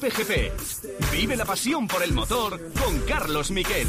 Cope GP. Vive la pasión por el motor con Carlos Miquel.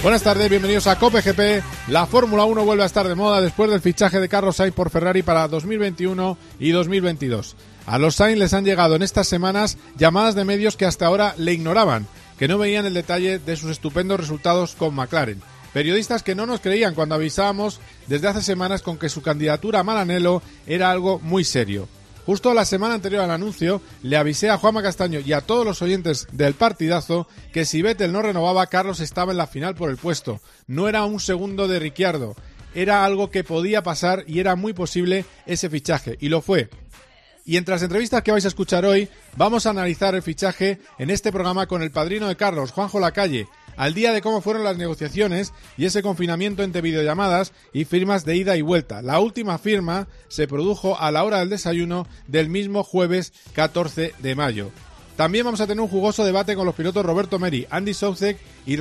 Buenas tardes, bienvenidos a Cope GP. La Fórmula 1 vuelve a estar de moda después del fichaje de Carlos Sainz por Ferrari para 2021 y 2022. A los Sainz les han llegado en estas semanas llamadas de medios que hasta ahora le ignoraban, que no veían el detalle de sus estupendos resultados con McLaren. Periodistas que no nos creían cuando avisábamos desde hace semanas con que su candidatura a Maranello era algo muy serio. Justo la semana anterior al anuncio, le avisé a Juanma Castaño y a todos los oyentes del partidazo que si Vettel no renovaba, Carlos estaba en la final por el puesto. No era un segundo de Ricciardo. Era algo que podía pasar y era muy posible ese fichaje. Y lo fue. Y entre las entrevistas que vais a escuchar hoy, vamos a analizar el fichaje en este programa con el padrino de Carlos, Juanjo Lacalle, al día de cómo fueron las negociaciones y ese confinamiento entre videollamadas y firmas de ida y vuelta. La última firma se produjo a la hora del desayuno del mismo jueves 14 de mayo. También vamos a tener un jugoso debate con los pilotos Roberto Meri, Andy Soucek y,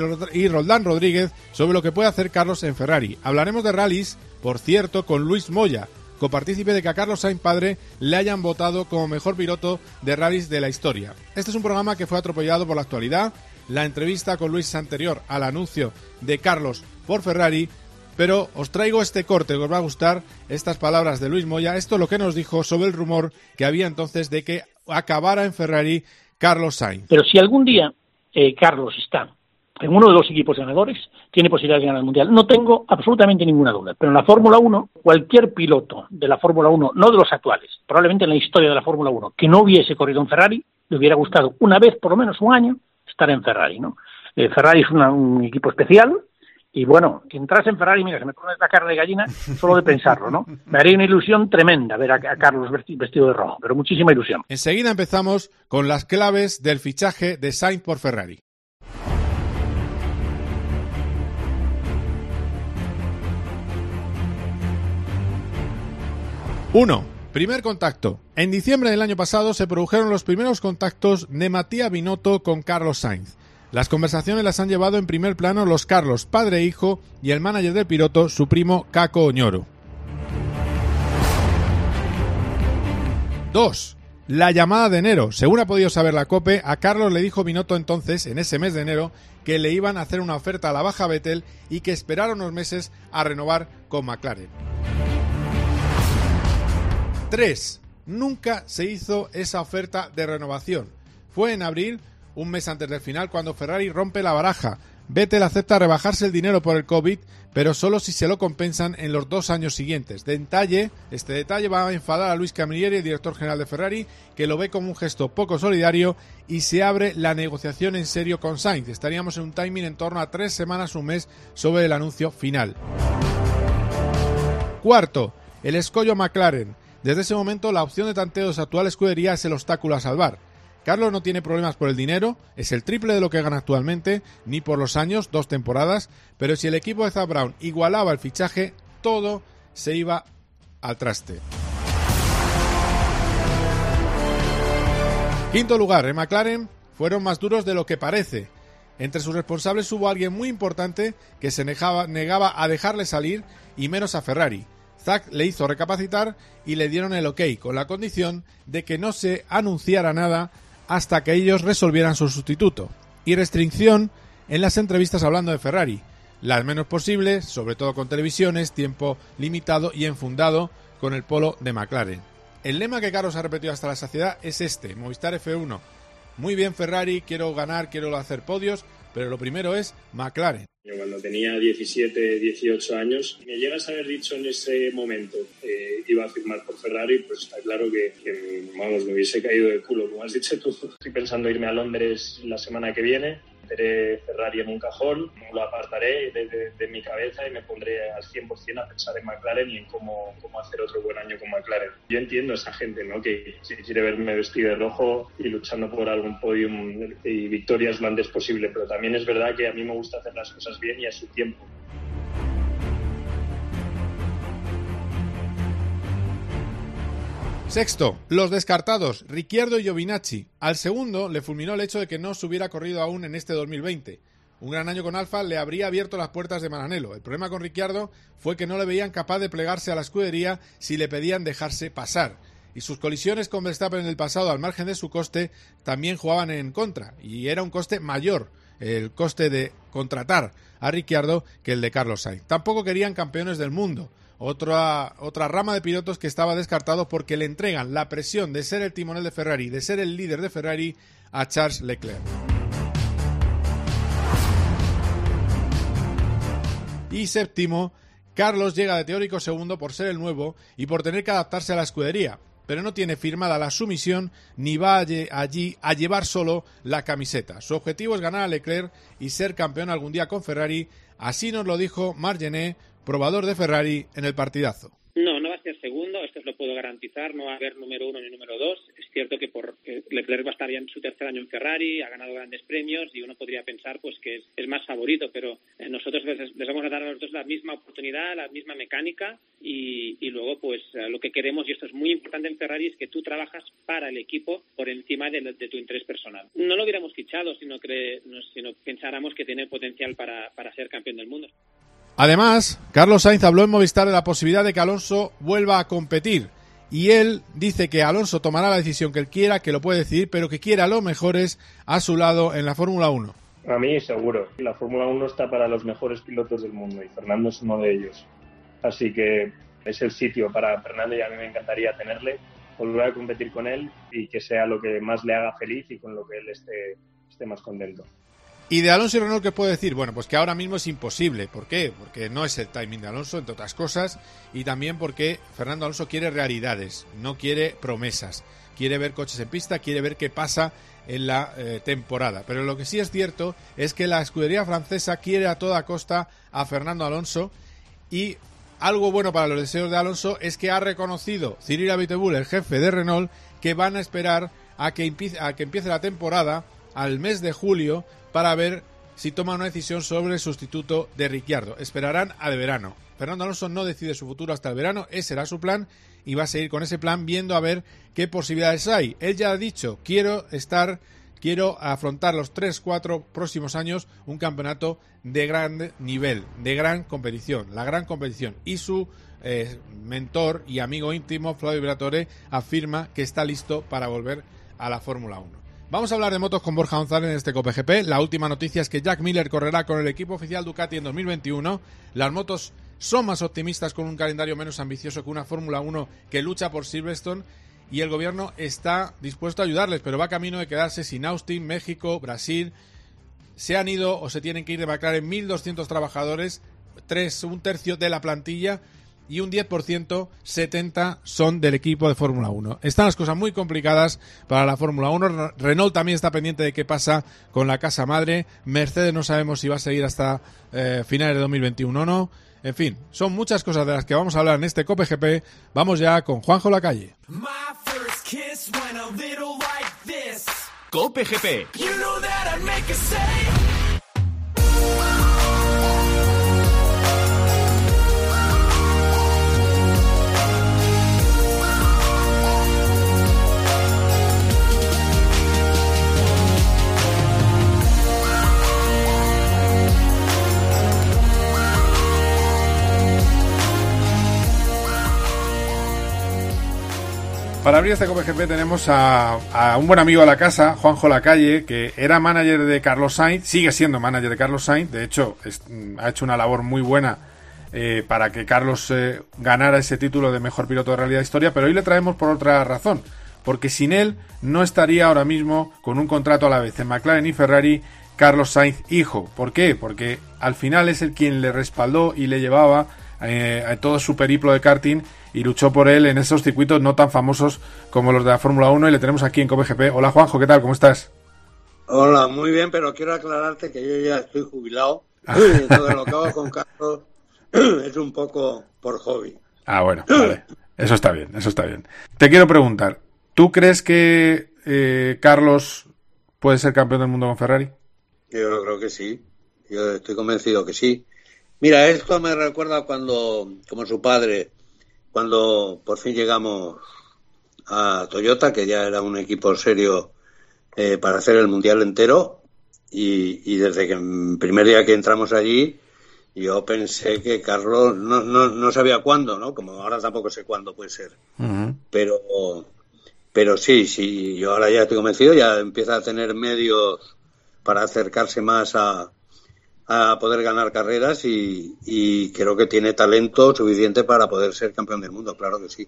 Roldán Rodríguez sobre lo que puede hacer Carlos en Ferrari. Hablaremos de rallies, por cierto, con Luis Moya, copartícipe de que a Carlos Sainz padre le hayan votado como mejor piloto de rallies de la historia. Este es un programa que fue atropellado por la actualidad, la entrevista con Luis anterior al anuncio de Carlos por Ferrari, pero os traigo este corte que os va a gustar, estas palabras de Luis Moya, esto es lo que nos dijo sobre el rumor que había entonces de que acabara en Ferrari Carlos Sainz. Pero si algún día eh, Carlos está en uno de los equipos ganadores, tiene posibilidad de ganar el Mundial. No tengo absolutamente ninguna duda. Pero en la Fórmula 1, cualquier piloto de la Fórmula 1, no de los actuales, probablemente en la historia de la Fórmula 1, que no hubiese corrido en Ferrari, le hubiera gustado una vez, por lo menos un año, estar en Ferrari, ¿no? Eh, Ferrari es un equipo especial y bueno, entras en Ferrari, mira, se me pone la cara de gallina solo de pensarlo, ¿no? Me haría una ilusión tremenda ver a, a Carlos vestido de rojo, pero muchísima ilusión. Enseguida empezamos con las claves del fichaje de Sainz por Ferrari. Uno. Primer contacto. En diciembre del año pasado se produjeron los primeros contactos de Matías Binotto con Carlos Sainz. Las conversaciones las han llevado en primer plano los Carlos, padre e hijo, y el manager del piloto, su primo Caco Oñoro. 2. La llamada de enero. Según ha podido saber la COPE, a Carlos le dijo Binotto entonces, en ese mes de enero, que le iban a hacer una oferta a la baja Vettel y que esperara unos meses a renovar con McLaren. 3. Nunca se hizo esa oferta de renovación. Fue en abril, un mes antes del final, cuando Ferrari rompe la baraja. Vettel acepta rebajarse el dinero por el COVID, pero solo si se lo compensan en los dos años siguientes. Detalle, este detalle va a enfadar a Luis Camilleri, el director general de Ferrari, que lo ve como un gesto poco solidario y se abre la negociación en serio con Sainz. Estaríamos en un timing en torno a tres semanas, un mes, sobre el anuncio final. Cuarto, el escollo McLaren. Desde ese momento, la opción de tanteo de su actual escudería es el obstáculo a salvar. Carlos no tiene problemas por el dinero, es el triple de lo que gana actualmente, ni por los años, dos temporadas, pero si el equipo de Zab Brown igualaba el fichaje, todo se iba al traste. Quinto lugar, en McLaren fueron más duros de lo que parece. Entre sus responsables hubo alguien muy importante que se negaba, negaba a dejarle salir y menos a Ferrari. Zack le hizo recapacitar y le dieron el ok, con la condición de que no se anunciara nada hasta que ellos resolvieran su sustituto. Y restricción en las entrevistas hablando de Ferrari, las menos posibles, sobre todo con televisiones, tiempo limitado y enfundado con el polo de McLaren. El lema que Carlos ha repetido hasta la saciedad es este, Movistar F1. Muy bien Ferrari, quiero ganar, quiero hacer podios, pero lo primero es McLaren. Cuando tenía 17, 18 años, me llegas a haber dicho en ese momento que iba a firmar por Ferrari, pues está claro que, vamos, me hubiese caído de culo. Como has dicho tú, estoy pensando irme a Londres la semana que viene meteré Ferrari en un cajón, lo apartaré de, mi cabeza y me pondré al 100% a pensar en McLaren y en cómo, cómo, hacer otro buen año con McLaren. Yo entiendo a esa gente ¿no? que quiere verme vestido de rojo y luchando por algún podium y victorias lo antes posible, pero también es verdad que a mí me gusta hacer las cosas bien y a su tiempo. Sexto, los descartados, Ricciardo y Giovinacci. Al segundo le fulminó el hecho de que no se hubiera corrido aún en este 2020. Un gran año con Alfa le habría abierto las puertas de Maranello. El problema con Ricciardo fue que no le veían capaz de plegarse a la escudería si le pedían dejarse pasar. y sus colisiones con Verstappen en el pasado, al margen de su coste, también jugaban en contra, y era un coste mayor el coste de contratar a Ricciardo que el de Carlos Sainz. Tampoco querían campeones del mundo, otra, otra rama de pilotos que estaba descartado porque le entregan la presión de ser el timonel de Ferrari, de ser el líder de Ferrari a Charles Leclerc. Y séptimo, Carlos llega de teórico segundo por ser el nuevo y por tener que adaptarse a la escudería, pero no tiene firmada la sumisión ni va allí a llevar solo la camiseta. Su objetivo es ganar a Leclerc y ser campeón algún día con Ferrari, así nos lo dijo Margené, probador de Ferrari, en el partidazo. No, no va a ser segundo, esto os lo puedo garantizar, no va a haber número uno ni número dos. Es cierto que por Leclerc va a estar en su tercer año en Ferrari, ha ganado grandes premios y uno podría pensar pues que es, más favorito, pero eh, nosotros les, vamos a dar a los dos la misma oportunidad, la misma mecánica y, luego pues eh, lo que queremos, y esto es muy importante en Ferrari, es que tú trabajas para el equipo por encima de, tu interés personal. No lo hubiéramos fichado, sino que sino pensáramos que tiene potencial para ser campeón del mundo. Además, Carlos Sainz habló en Movistar de la posibilidad de que Alonso vuelva a competir. Y él dice que Alonso tomará la decisión que él quiera, que lo puede decidir, pero que quiera a los mejores a su lado en la Fórmula 1. A mí seguro. La Fórmula 1 está para los mejores pilotos del mundo y Fernando es uno de ellos. Así que es el sitio para Fernando y a mí me encantaría tenerle, volver a competir con él y que sea lo que más le haga feliz y con lo que él esté, esté más contento. Y de Alonso y Renault, ¿qué puedo decir? Bueno, pues que ahora mismo es imposible. ¿Por qué? Porque no es el timing de Alonso, entre otras cosas, y también porque Fernando Alonso quiere realidades, no quiere promesas. Quiere ver coches en pista, quiere ver qué pasa en la eh, temporada. Pero lo que sí es cierto es que la escudería francesa quiere a toda costa a Fernando Alonso y algo bueno para los deseos de Alonso es que ha reconocido Cyril Abiteboul, el jefe de Renault, que van a esperar a que, a que empiece la temporada al mes de julio para ver si toma una decisión sobre el sustituto de Ricciardo. Esperarán a de verano. Fernando Alonso no decide su futuro hasta el verano, ese será su plan y va a seguir con ese plan viendo a ver qué posibilidades hay. Él ya ha dicho, quiero estar, quiero afrontar los 3-4 próximos años un campeonato de gran nivel, de gran competición, la gran competición. Y su eh, mentor y amigo íntimo, Flavio Briatore, afirma que está listo para volver a la Fórmula 1. Vamos a hablar de motos con Borja González en este COPGP. La última noticia es que Jack Miller correrá con el equipo oficial Ducati en 2021. Las motos son más optimistas con un calendario menos ambicioso que una Fórmula 1 que lucha por Silverstone y el gobierno está dispuesto a ayudarles, pero va camino de quedarse sin Austin, México, Brasil. Se han ido o se tienen que ir de McLaren 1.200 trabajadores, tres, un tercio de la plantilla y un 10%, 70 son del equipo de Fórmula 1. Están las cosas muy complicadas para la Fórmula 1. Renault también está pendiente de qué pasa con la casa madre. Mercedes no sabemos si va a seguir hasta eh, finales de 2021 o no. En fin, son muchas cosas de las que vamos a hablar en este Cope GP. Vamos ya con Juanjo Lacalle. Cope GP. Para abrir este COPGP tenemos a, un buen amigo de la casa, Juanjo Lacalle, que era manager de Carlos Sainz, sigue siendo manager de Carlos Sainz, de hecho mm, ha hecho una labor muy buena eh, para que Carlos eh, ganara ese título de mejor piloto de realidad historia, pero hoy le traemos por otra razón, porque sin él no estaría ahora mismo con un contrato a la vez en McLaren y Ferrari Carlos Sainz hijo. ¿Por qué? Porque al final es el quien le respaldó y le llevaba eh, a todo su periplo de karting y luchó por él en esos circuitos no tan famosos como los de la Fórmula 1 y le tenemos aquí en COPGP. Hola Juanjo, ¿qué tal? ¿Cómo estás? Hola, muy bien, pero quiero aclararte que yo ya estoy jubilado. Entonces lo que hago con Carlos es un poco por hobby. Ah, bueno, vale. Eso está bien, eso está bien. Te quiero preguntar, ¿tú crees que eh, Carlos puede ser campeón del mundo con Ferrari? Yo creo que sí. Yo estoy convencido que sí. Mira, esto me recuerda cuando, como su padre, cuando por fin llegamos a Toyota, que ya era un equipo serio eh, para hacer el mundial entero, y, desde que el primer día que entramos allí, yo pensé que Carlos no, no, no sabía cuándo, ¿no? Como ahora tampoco sé cuándo puede ser. Pero pero sí, sí, yo ahora ya estoy convencido, ya empieza a tener medios para acercarse más a, a poder ganar carreras y, creo que tiene talento suficiente para poder ser campeón del mundo, claro que sí.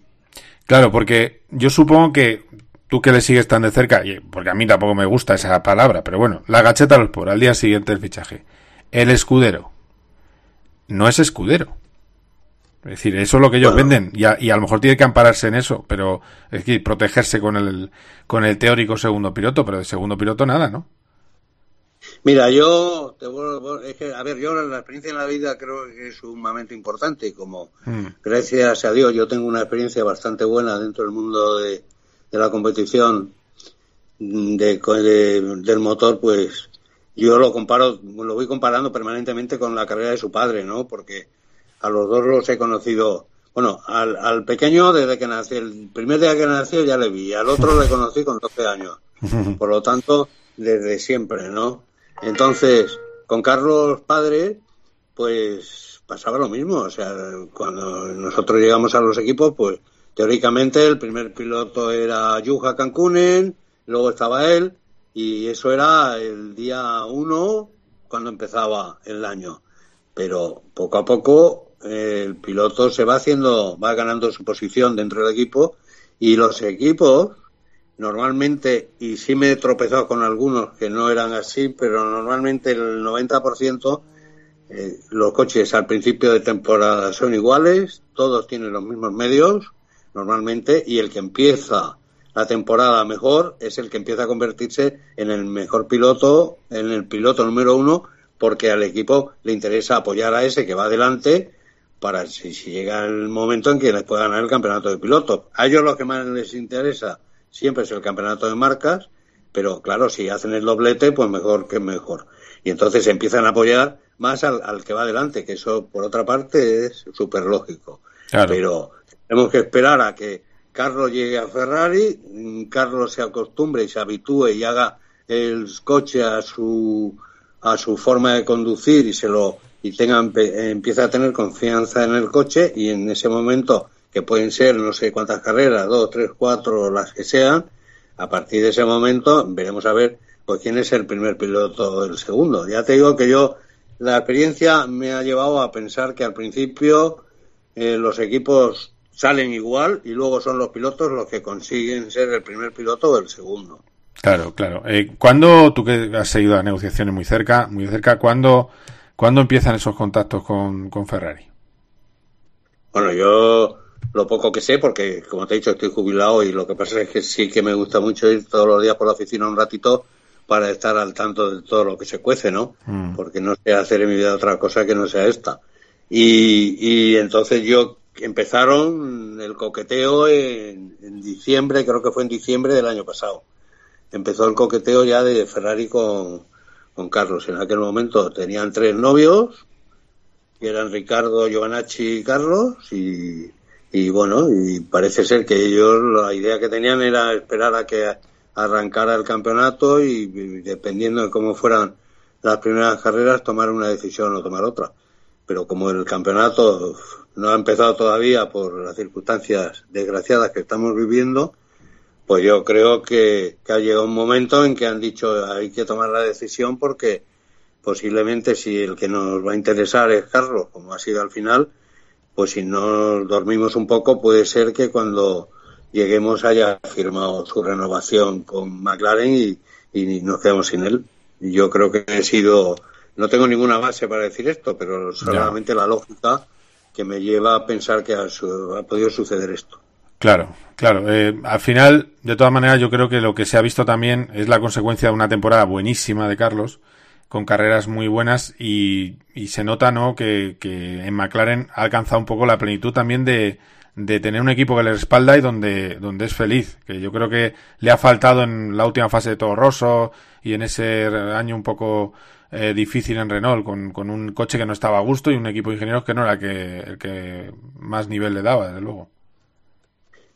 Claro, porque yo supongo que tú que le sigues tan de cerca, porque a mí tampoco me gusta esa palabra, pero bueno, la gacheta los por al día siguiente del fichaje. El escudero. No es escudero. Es decir, eso es lo que ellos venden y a, y a, lo mejor tiene que ampararse en eso, pero es decir, protegerse con el, con el teórico segundo piloto, pero de segundo piloto nada, ¿no? Mira, yo, te es que, a ver, yo la experiencia en la vida creo que es sumamente importante como mm. gracias a Dios yo tengo una experiencia bastante buena dentro del mundo de, de la competición de, del motor, pues yo lo comparo, lo voy comparando permanentemente con la carrera de su padre, ¿no? Porque a los dos los he conocido. Bueno, al, al pequeño desde que nació, el primer día que nació ya le vi, al otro le conocí con 12 años. Por lo tanto, desde siempre, ¿no? Entonces, con Carlos padre, pues pasaba lo mismo. O sea, cuando nosotros llegamos a los equipos, pues teóricamente el primer piloto era Yuja Cancunen, luego estaba él, y eso era el día uno cuando empezaba el año. Pero poco a poco el piloto se va haciendo, va ganando su posición dentro del equipo y los equipos normalmente, y sí me he tropezado con algunos que no eran así, pero normalmente el 90% eh, los coches al principio de temporada son iguales, todos tienen los mismos medios normalmente y el que empieza la temporada mejor es el que empieza a convertirse en el mejor piloto, en el piloto número uno, porque al equipo le interesa apoyar a ese que va adelante para si, llega el momento en que les pueda ganar el campeonato de pilotos. A ellos lo que más les interesa siempre es el campeonato de marcas, pero claro, si hacen el doblete, pues mejor que mejor. Y entonces empiezan a apoyar más al, que va adelante, que eso por otra parte es súper lógico. Pero tenemos que esperar a que Carlos llegue a Ferrari, Carlos se acostumbre y se habitúe y haga el coche a su a su forma de conducir y se lo y tengan, empieza a tener confianza en el coche y en ese momento, que pueden ser no sé cuántas carreras, dos, tres, cuatro, las que sean, a partir de ese momento veremos a ver pues quién es el primer piloto del segundo. Ya te digo que yo, la experiencia me ha llevado a pensar que al principio eh, los equipos salen igual y luego son los pilotos los que consiguen ser el primer piloto o el segundo. Claro, claro. Eh, ¿Cuándo, tú que has seguido las negociaciones muy cerca, muy cerca, cuándo ¿Cuándo empiezan esos contactos con, Ferrari? Bueno, yo lo poco que sé, porque como te he dicho, estoy jubilado y lo que pasa es que sí que me gusta mucho ir todos los días por la oficina un ratito para estar al tanto de todo lo que se cuece, ¿no? Mm. Porque no sé hacer en mi vida otra cosa que no sea esta. Y, y entonces yo empezaron el coqueteo en, en, diciembre, creo que fue en diciembre del año pasado. Empezó el coqueteo ya de Ferrari con, con Carlos. En aquel momento tenían tres novios, que eran Ricardo, Giovanacci y Carlos, y, y bueno, y parece ser que ellos la idea que tenían era esperar a que arrancara el campeonato y, dependiendo de cómo fueran las primeras carreras tomar una decisión o tomar otra. Pero como el campeonato no ha empezado todavía por las circunstancias desgraciadas que estamos viviendo, pues yo creo que, ha llegado un momento en que han dicho hay que tomar la decisión porque posiblemente si el que nos va a interesar es Carlos, como ha sido al final, pues si no dormimos un poco puede ser que cuando lleguemos haya firmado su renovación con McLaren y, y nos quedemos sin él. Yo creo que he sido, no tengo ninguna base para decir esto, pero solamente la lógica que me lleva a pensar que ha podido suceder esto. Claro, claro. Eh, al final, de todas maneras, yo creo que lo que se ha visto también es la consecuencia de una temporada buenísima de Carlos, con carreras muy buenas y, se nota, ¿no? Que, que, en McLaren ha alcanzado un poco la plenitud también de, tener un equipo que le respalda y donde, donde es feliz. Que yo creo que le ha faltado en la última fase de Todo Rosso y en ese año un poco eh, difícil en Renault, con, con un coche que no estaba a gusto y un equipo de ingenieros que no era el que, el que más nivel le daba, desde luego.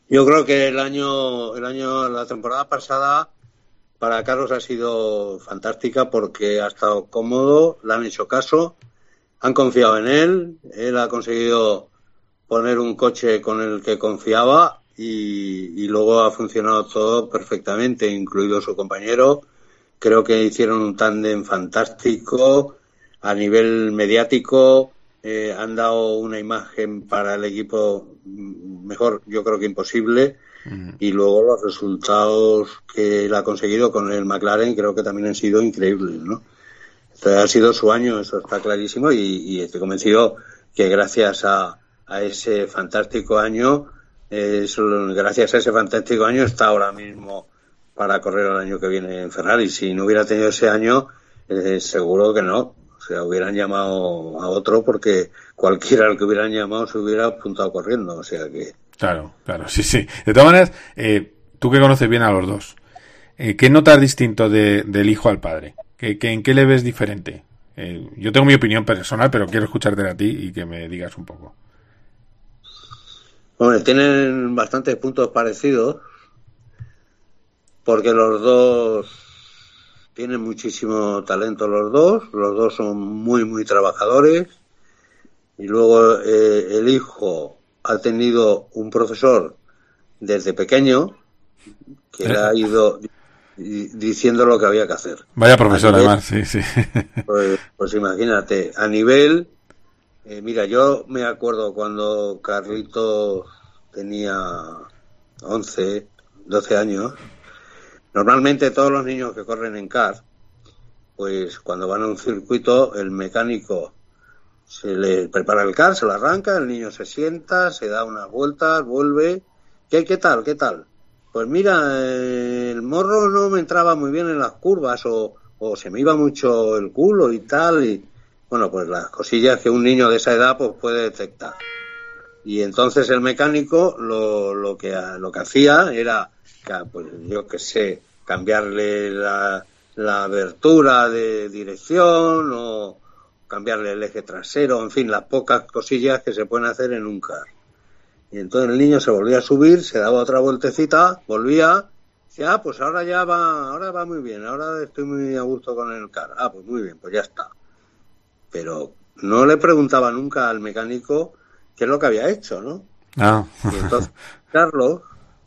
Yo creo que el año, el año, la temporada pasada para Carlos ha sido fantástica porque ha estado cómodo, le han hecho caso, han confiado en él, él ha conseguido poner un coche con el que confiaba y, luego ha funcionado todo perfectamente, incluido su compañero. Creo que hicieron un tándem fantástico a nivel mediático. Eh, han dado una imagen para el equipo mejor, yo creo que imposible. Y luego los resultados que él ha conseguido con el McLaren creo que también han sido increíbles, ¿no? ha sido su año, eso está clarísimo, y, estoy convencido que gracias a, ese fantástico año gracias a ese fantástico año está ahora mismo para correr el año que viene en Ferrari. Si no hubiera tenido ese año, eh, seguro que no. O sea, hubieran llamado a otro porque cualquiera al que hubieran llamado se hubiera apuntado corriendo. O sea que. Claro, claro, sí, sí. De todas maneras, eh, tú que conoces bien a los dos, eh, ¿qué notas distinto del hijo al padre? ¿Qué, en qué le ves diferente? yo tengo mi opinión personal, pero quiero escucharte a ti y que me digas un poco. Bueno, tienen bastantes puntos parecidos, porque los dos tienen muchísimo talento los dos, los dos son muy, muy trabajadores, y luego eh, el hijo ha tenido un profesor desde pequeño que le ha ido diciendo lo que había que hacer. Vaya profesor, además, sí, sí. Pues, pues imagínate, a nivel eh, mira, yo me acuerdo cuando Carlito tenía 11, 12 años. Normalmente todos los niños que corren en car, pues cuando van a un circuito, el mecánico se le prepara el car, se lo arranca, el niño se sienta, se da unas vueltas, vuelve. ¿Qué, qué tal? ¿Qué tal? Pues mira, el morro no me entraba muy bien en las curvas o, o se me iba mucho el culo y tal. Y, bueno, pues las cosillas que un niño de esa edad pues puede detectar. Y entonces el mecánico lo, lo que lo que hacía era, pues yo qué sé, cambiarle la, la abertura de dirección o cambiarle el eje trasero, en fin, las pocas cosillas que se pueden hacer en un car. Y entonces el niño se volvía a subir, se daba otra vueltecita, volvía, decía, ah, pues ahora ya va, ahora va muy bien, ahora estoy muy a gusto con el car. Ah, pues muy bien, pues ya está pero no le preguntaba nunca al mecánico qué es lo que había hecho, ¿no? Ah. Y entonces Carlos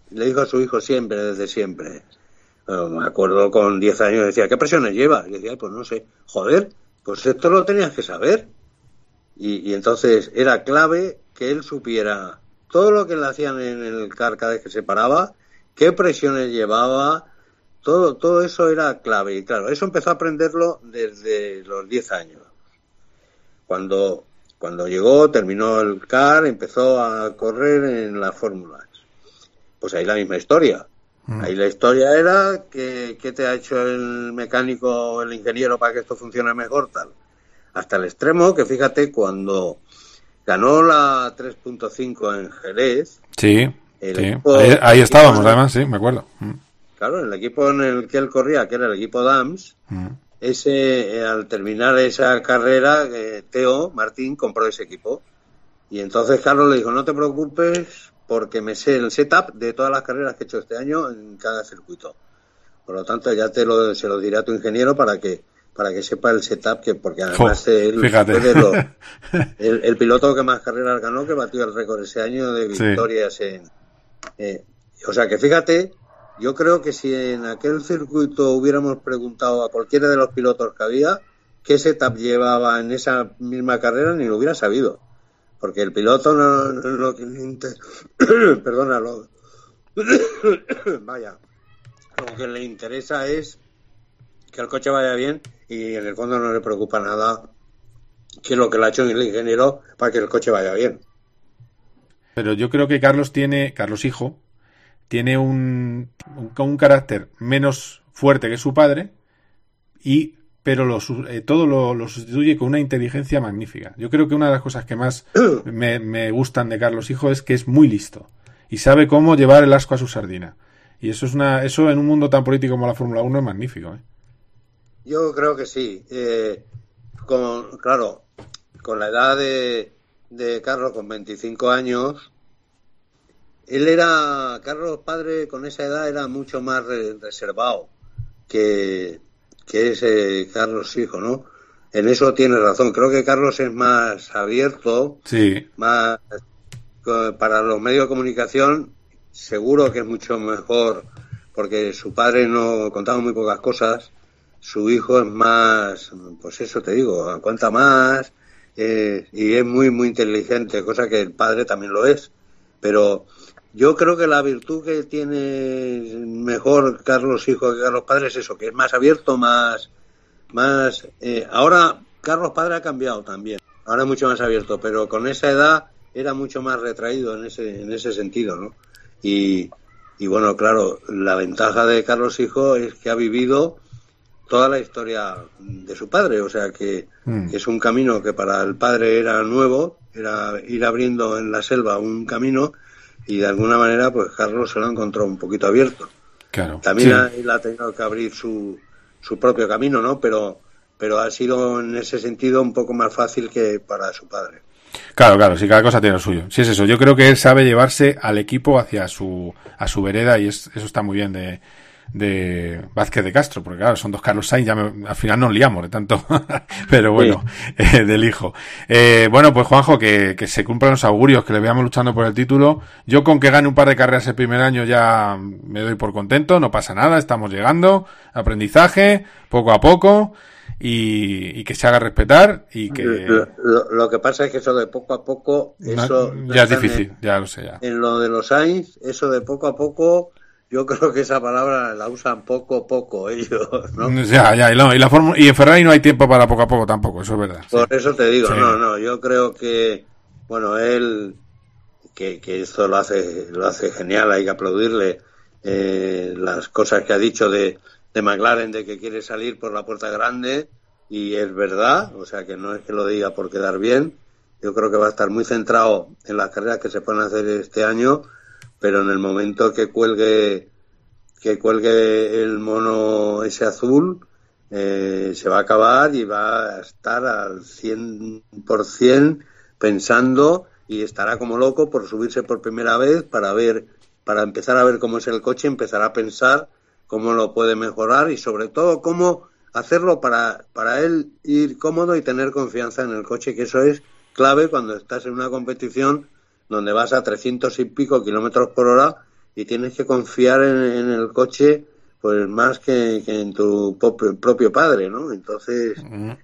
le dijo a su hijo siempre, desde siempre, me acuerdo con 10 años, decía, ¿qué presiones lleva? Y decía, pues no sé, joder, pues esto lo tenías que saber. Y, entonces era clave que él supiera todo lo que le hacían en el car cada vez que se paraba, qué presiones llevaba, todo, todo eso era clave. Y claro, eso empezó a aprenderlo desde los 10 años. Cuando, cuando llegó, terminó el CAR, empezó a correr en las fórmulas. Pues ahí la misma historia. Mm. Ahí la historia era que, ¿qué te ha hecho el mecánico o el ingeniero para que esto funcione mejor, tal. Hasta el extremo que fíjate cuando ganó la 3.5 en Jerez. Sí, ahí, estábamos además, sí, me acuerdo. Mm. Claro, el equipo en el que él corría, que era el equipo DAMS, mm ese, eh, al terminar esa carrera, eh, Teo Martín compró ese equipo. Y entonces Carlos le dijo, no te preocupes porque me sé el setup de todas las carreras que he hecho este año en cada circuito. Por lo tanto, ya te lo, se lo diré a tu ingeniero para que para que sepa el setup, que porque además él el, piloto que más carreras ganó, que batió el récord ese año de victorias en... Eh, o sea que fíjate yo creo que si en aquel circuito hubiéramos preguntado a cualquiera de los pilotos que había qué setup llevaba en esa misma carrera, ni lo hubiera sabido. Porque el piloto no, que le perdona, vaya, lo que le interesa es que el coche vaya bien y en el fondo no le preocupa nada qué es lo que le ha hecho el ingeniero para que el coche vaya bien. Pero yo creo que Carlos tiene, Carlos hijo, tiene un, un, carácter menos fuerte que su padre, y, pero lo, eh, todo lo, sustituye con una inteligencia magnífica. Yo creo que una de las cosas que más me, me, gustan de Carlos Hijo es que es muy listo y sabe cómo llevar el asco a su sardina. Y eso es una, eso en un mundo tan político como la Fórmula 1 es magnífico. ¿eh? Yo creo que sí. Eh, con, claro, con la edad de, de Carlos, con 25 años, él era, Carlos padre con esa edad era mucho más reservado que, que ese Carlos hijo, ¿no? en eso tienes razón. Creo que Carlos es más abierto, sí. más para los medios de comunicación. Seguro que es mucho mejor porque su padre no contaba muy pocas cosas. Su hijo es más, pues eso te digo, cuenta más eh, y es muy muy inteligente, cosa que el padre también lo es. Pero yo creo que la virtud que tiene mejor Carlos hijo que Carlos padre es eso, que es más abierto, más más eh, ahora Carlos padre ha cambiado también ahora es mucho más abierto pero con esa edad era mucho más retraído en ese en ese sentido no y, y bueno claro la ventaja de Carlos hijo es que ha vivido toda la historia de su padre o sea que, Mm. que es un camino que para el padre era nuevo era ir abriendo en la selva un camino y de alguna manera pues Carlos se lo encontró un poquito abierto Claro. también Sí. ha- él ha tenido que abrir su, su propio camino, ¿no? Pero, pero ha sido en ese sentido un poco más fácil que para su padre. Claro, claro, sí, cada cosa tiene lo suyo. Sí es eso. Yo creo que él sabe llevarse al equipo hacia su, a su vereda y es- eso está muy bien de, de Vázquez de Castro, porque claro, son dos Carlos Sainz, ya me- al final nos liamos de tanto, pero bueno, eh, del hijo. Eh, bueno, pues Juanjo, que, que se cumplan los augurios, que le veamos luchando por el título. Yo con que gane un par de carreras el primer año ya me doy por contento, no pasa nada, estamos llegando, aprendizaje, poco a poco. Y, y que se haga respetar y que Lo, lo- lo que pasa es que eso de poco a poco, No, eso ya es en- difícil, ya lo sé ya. En, lo de los Sainz, eso de poco a poco, yo creo que esa palabra la usan poco a poco ellos, ¿no? Ya, ya, y, no, y la fórmula- y en Ferrari no hay tiempo para poco a poco tampoco, eso es verdad. sí. Por eso te digo, Sí. no, no, yo creo que, bueno, él, que, que esto lo hace, lo hace genial, hay que aplaudirle eh, las cosas que ha dicho de, de McLaren, de que quiere salir por la puerta grande, y es verdad, o sea que no es que lo diga por quedar bien, yo creo que va a estar muy centrado en las carreras que se pueden hacer este año, pero en el momento que cuelgue, que cuelgue el mono ese azul, eh, se va a acabar y va a estar al 100% pensando y estará como loco por subirse por primera vez para ver, para empezar a ver cómo es el coche, empezar a pensar cómo lo puede mejorar y sobre todo cómo hacerlo para, para él ir cómodo y tener confianza en el coche, que eso es clave cuando estás en una competición donde vas a 300 y pico kilómetros por hora y tienes que confiar en, en el coche pues más que, que en tu propio padre, ¿no? Entonces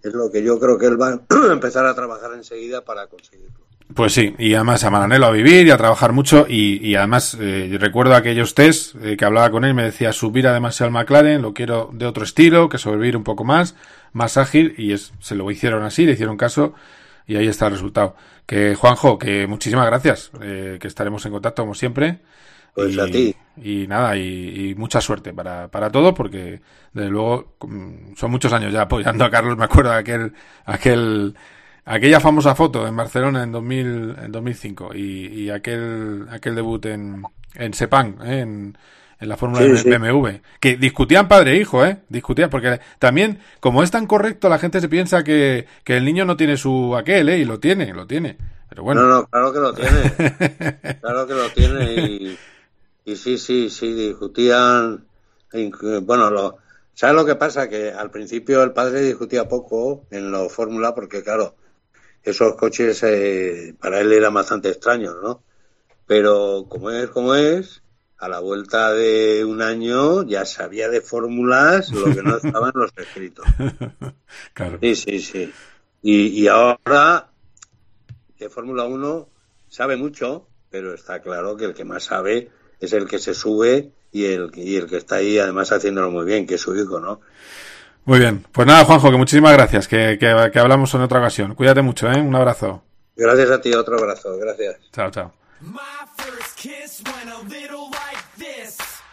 es lo que yo creo que él va a empezar a trabajar enseguida para conseguirlo. Pues sí, y además a Maranello a vivir y a trabajar mucho y, y además eh, recuerdo aquellos test eh, que hablaba con él, me decía subir demasiado al McLaren, lo quiero de otro estilo, que sobrevivir un poco más, más ágil y es, se lo hicieron así, le hicieron caso y ahí está el resultado. Que Juanjo, que muchísimas gracias, eh, que estaremos en contacto como siempre. Pues y, a ti. Y nada, y, y mucha suerte para, para todo, porque desde luego mm, son muchos años ya apoyando a Carlos. Me acuerdo de aquel, aquel, aquella famosa foto en Barcelona en, 2000, en 2005 y, y aquel, aquel debut en, en Sepang, ¿eh? en, en la Fórmula Sí, de sí. BMW. Que discutían padre e hijo, ¿eh? Discutían, porque también, como es tan correcto, la gente se piensa que, que el niño no tiene su aquel, ¿eh? Y lo tiene, lo tiene. Pero bueno. No, no, claro que lo tiene. claro que lo tiene y, y sí, sí, sí, discutían. inc- Bueno, lo, ¿sabes lo que pasa? Que al principio el padre discutía poco en la fórmula porque, claro, esos coches eh, para él eran bastante extraños, ¿no? Pero como es como es, a la vuelta de un año ya sabía de fórmulas lo que no estaba en los escritos. claro. Sí, sí, sí. Y, y ahora que Fórmula 1 sabe mucho, pero está claro que el que más sabe es el que se sube y el, y el que está ahí además haciéndolo muy bien, que es su hijo, ¿no? Muy bien. Pues nada, Juanjo, que muchísimas gracias, que, que, que hablamos en otra ocasión. Cuídate mucho, ¿eh? Un abrazo. Gracias a ti, otro abrazo, gracias. Chao, chao.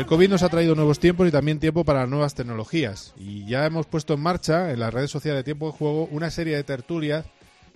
el COVID nos ha traído nuevos tiempos y también tiempo para nuevas tecnologías. Y ya hemos puesto en marcha en las redes sociales de Tiempo de Juego una serie de tertulias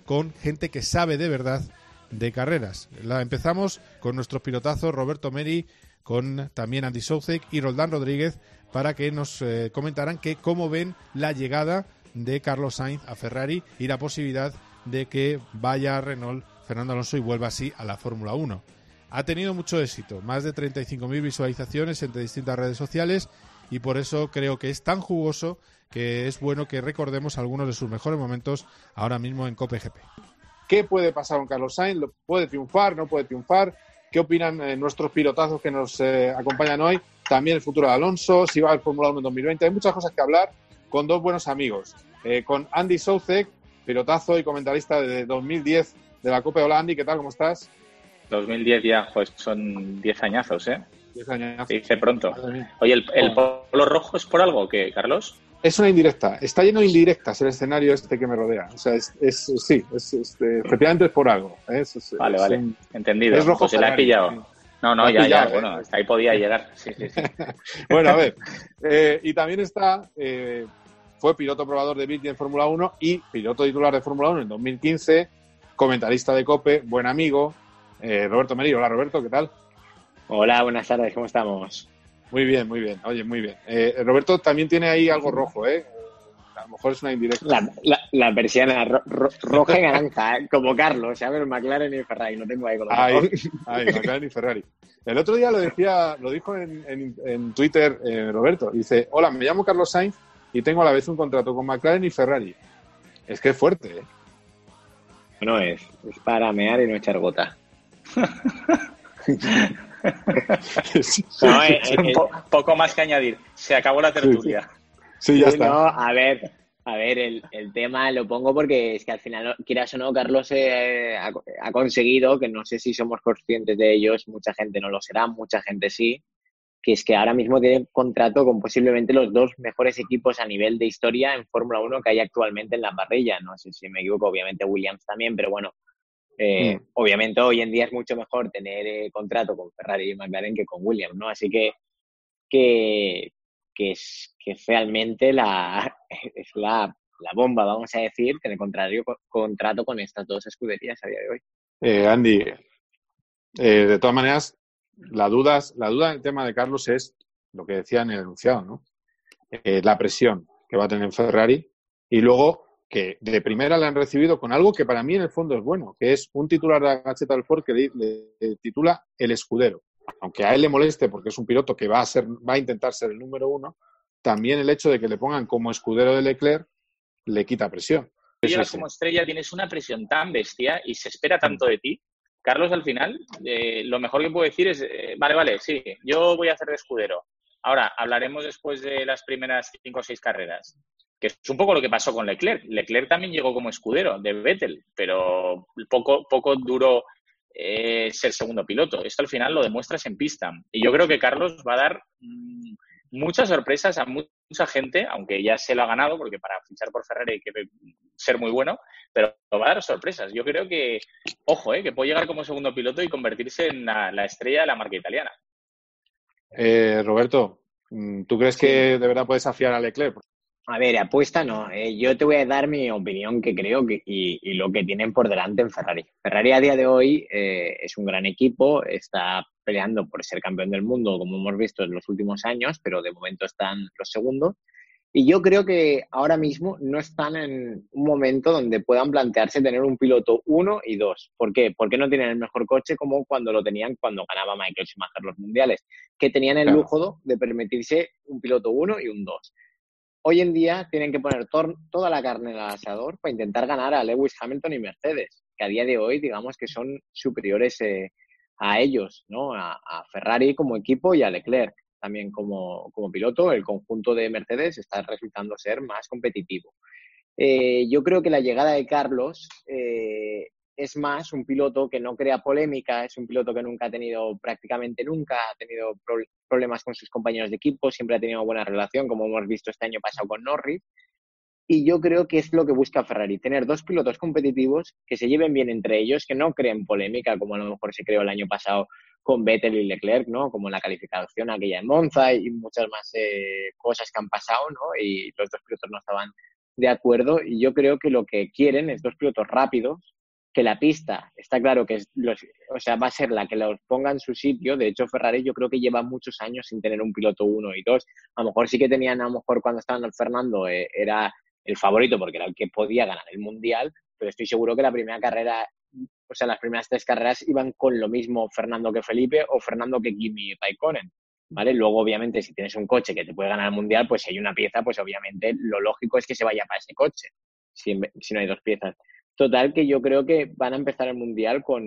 con gente que sabe de verdad de carreras. La empezamos con nuestros pilotazos Roberto Meri, con también Andy Soucek y Roldán Rodríguez para que nos eh, comentaran que cómo ven la llegada de Carlos Sainz a Ferrari y la posibilidad de que vaya a Renault Fernando Alonso y vuelva así a la Fórmula 1. Ha tenido mucho éxito, más de 35.000 visualizaciones entre distintas redes sociales y por eso creo que es tan jugoso que es bueno que recordemos algunos de sus mejores momentos ahora mismo en COPGP. ¿Qué puede pasar con Carlos Sainz? ¿Puede triunfar? ¿No puede triunfar? ¿Qué opinan eh, nuestros pilotazos que nos eh, acompañan hoy? También el futuro de Alonso, si va al Fórmula 1 en 2020. Hay muchas cosas que hablar con dos buenos amigos. Eh, con Andy Soucek, pilotazo y comentarista de 2010 de la Copa de Hola. Andy, ¿qué tal? ¿Cómo estás? 2010 ya, pues son 10 añazos, ¿eh? 10 añazos. Se dice pronto. Oye, ¿el, el polo rojo es por algo o qué, Carlos? Es una indirecta. Está lleno de indirectas el escenario este que me rodea. O sea, es, es- sí, es, este, efectivamente es por algo. ¿eh? Es- es- Vale, es vale, un- entendido. es rojo pues se la he Ferrari. pillado. No, no, ya, ya, ¿eh? bueno, hasta ahí podía llegar. Sí, sí, sí. Bueno, a ver. eh, y también está, eh, fue piloto probador de Virgin en Fórmula 1 y piloto titular de Fórmula 1 en 2015, comentarista de COPE, buen amigo, eh, Roberto Merillo. Hola, Roberto, ¿qué tal? Hola, buenas tardes, ¿cómo estamos? Muy bien, muy bien. Oye, muy bien. Eh, Roberto también tiene ahí algo rojo, ¿eh? A lo mejor es una indirecta. La, la, la persiana ro- ro- roja y naranja, ¿eh? como Carlos, ¿sabes? McLaren y Ferrari, no tengo ahí con los Ay, McLaren y Ferrari. El otro día lo decía, lo dijo en, en- en Twitter eh, Roberto. Dice, hola, me llamo Carlos Sainz y tengo a la vez un contrato con McLaren y Ferrari. Es que es fuerte, ¿eh? No es, es para mear y no echar gota. No, eh, eh, Un eh, po- poco más que añadir. Se acabó la tertulia. sí, ya Sí, está. no, a ver, a ver, el, el tema lo pongo porque es que al final, quieras o no, Carlos eh, ha, ha conseguido, que no sé si somos conscientes de ellos, mucha gente no lo será, mucha gente sí, que es que ahora mismo tiene contrato con posiblemente los dos mejores equipos a nivel de historia en Fórmula 1 que hay actualmente en la parrilla. No sé si me equivoco, obviamente Williams también, pero bueno, eh, Mm. obviamente hoy en día es mucho mejor tener eh, contrato con Ferrari y McLaren que con Williams, ¿no? Así que, que, que es que realmente la, es la, la bomba, vamos a decir, tener contrario, contrato con estas dos escuderías a día de hoy. Eh, Andy, de todas maneras, la duda, la duda en el tema de Carlos es lo que decía en el enunciado, ¿no? La presión que va a tener Ferrari y luego que de primera le han recibido con algo que para mí en el fondo es bueno, que es un titular de la Gacheta del Ford que le, le titula El Escudero. Aunque a él le moleste porque es un piloto que va a ser, va a intentar ser el número uno, también el hecho de que le pongan como escudero de Leclerc le quita presión. Tú como estrella, tienes una presión tan bestia y se espera tanto de ti. Carlos, al final, eh, lo mejor que puedo decir es, eh, vale, vale, sí, yo voy a hacer de escudero. Ahora, hablaremos después de las primeras cinco o seis carreras, que es un poco lo que pasó con Leclerc. Leclerc también llegó como escudero de Vettel, pero poco, poco duró eh, ser segundo piloto. Esto al final lo demuestras en pista. Y yo creo que Carlos va a dar mm, muchas sorpresas a mucha gente, aunque ya se lo ha ganado, porque para fichar por Ferrari hay que ser muy bueno, pero va a dar sorpresas. Yo creo que, ojo, eh, que puede llegar como segundo piloto y convertirse en la, la estrella de la marca italiana. Eh, Roberto, mm, ¿tú crees que de verdad puedes desafiar a Leclerc? A ver, apuesta no. Eh, yo te voy a dar mi opinión que creo que, y, y lo que tienen por delante en Ferrari. Ferrari a día de hoy eh, es un gran equipo, está peleando por ser campeón del mundo, como hemos visto en los últimos años, pero de momento están los segundos. Y yo creo que ahora mismo no están en un momento donde puedan plantearse tener un piloto 1 y 2. ¿Por qué? Porque no tienen el mejor coche como cuando lo tenían cuando ganaba Michael Schumacher los mundiales, que tenían el Claro. lujo de permitirse un piloto 1 y un 2 hoy en día tienen que poner toda la carne en el asador para intentar ganar a Lewis Hamilton y Mercedes, que a día de hoy, digamos que son superiores eh, a ellos, ¿no? A, a Ferrari como equipo y a Leclerc también como, como piloto. El conjunto de Mercedes está resultando ser más competitivo. Eh, yo creo que la llegada de Carlos eh, es más un piloto que no crea polémica, es un piloto que nunca ha tenido, prácticamente nunca ha tenido pro- problemas con sus compañeros de equipo, siempre ha tenido buena relación, como hemos visto este año pasado con Norris. Y yo creo que es lo que busca Ferrari, tener dos pilotos competitivos que se lleven bien entre ellos, que no creen polémica, como a lo mejor se creó el año pasado con Vettel y Leclerc, ¿no? Como la calificación aquella en Monza y muchas más eh, cosas que han pasado, ¿no? Y los dos pilotos no estaban de acuerdo y yo creo que lo que quieren es dos pilotos rápidos, que la pista está claro que es los, o sea, va a ser la que los ponga en su sitio. De hecho, Ferrari yo creo que lleva muchos años sin tener un piloto uno y dos. A lo mejor sí que tenían, a lo mejor cuando estaban el Fernando eh, era el favorito porque era el que podía ganar el mundial, pero estoy seguro que la primera carrera, o sea, las primeras tres carreras iban con lo mismo Fernando que Felipe o Fernando que Kimi Raikkonen. ¿Vale? Luego, obviamente, si tienes un coche que te puede ganar el mundial, pues si hay una pieza, pues obviamente lo lógico es que se vaya para ese coche, si, si no hay dos piezas. Total, que yo creo que van a empezar el Mundial con,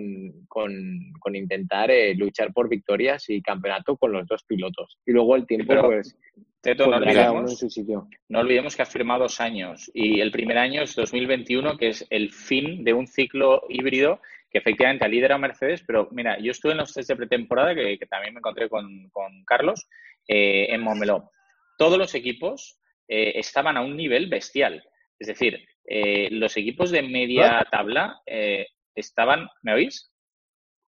con, con intentar eh, luchar por victorias y campeonato con los dos pilotos. Y luego el tiempo, Pero, pues, Teto, en su sitio. no olvidemos que ha firmado dos años y el primer año es 2021, que es el fin de un ciclo híbrido que efectivamente ha liderado Mercedes, pero mira, yo estuve en los test de pretemporada, que, que también me encontré con, con Carlos, eh, en Montmeló. Todos los equipos eh, estaban a un nivel bestial. Es decir, eh, los equipos de media tabla eh, estaban... ¿Me oís?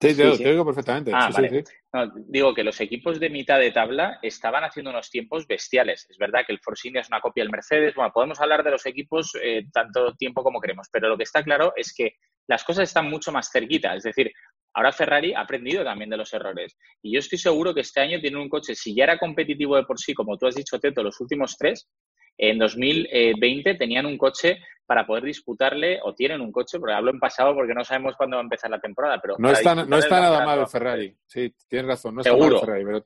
Sí, te, Sí, oigo- sí. perfectamente. Ah, Sí, vale. No, digo que los equipos de mitad de tabla estaban haciendo unos tiempos bestiales. Es verdad que el Force India es una copia del Mercedes. Bueno, podemos hablar de los equipos eh, tanto tiempo como queremos, pero lo que está claro es que las cosas están mucho más cerquita. Es decir, ahora Ferrari ha aprendido también de los errores. Y yo estoy seguro que este año tienen un coche, si ya era competitivo de por sí, como tú has dicho, Teto, los últimos tres, en 2020 tenían un coche para poder disputarle, o tienen un coche, porque hablo en pasado porque no sabemos cuándo va a empezar la temporada, pero No está, no está nada mal el Ferrari. Sí, tienes razón. No está mal Seguro. el Ferrari, pero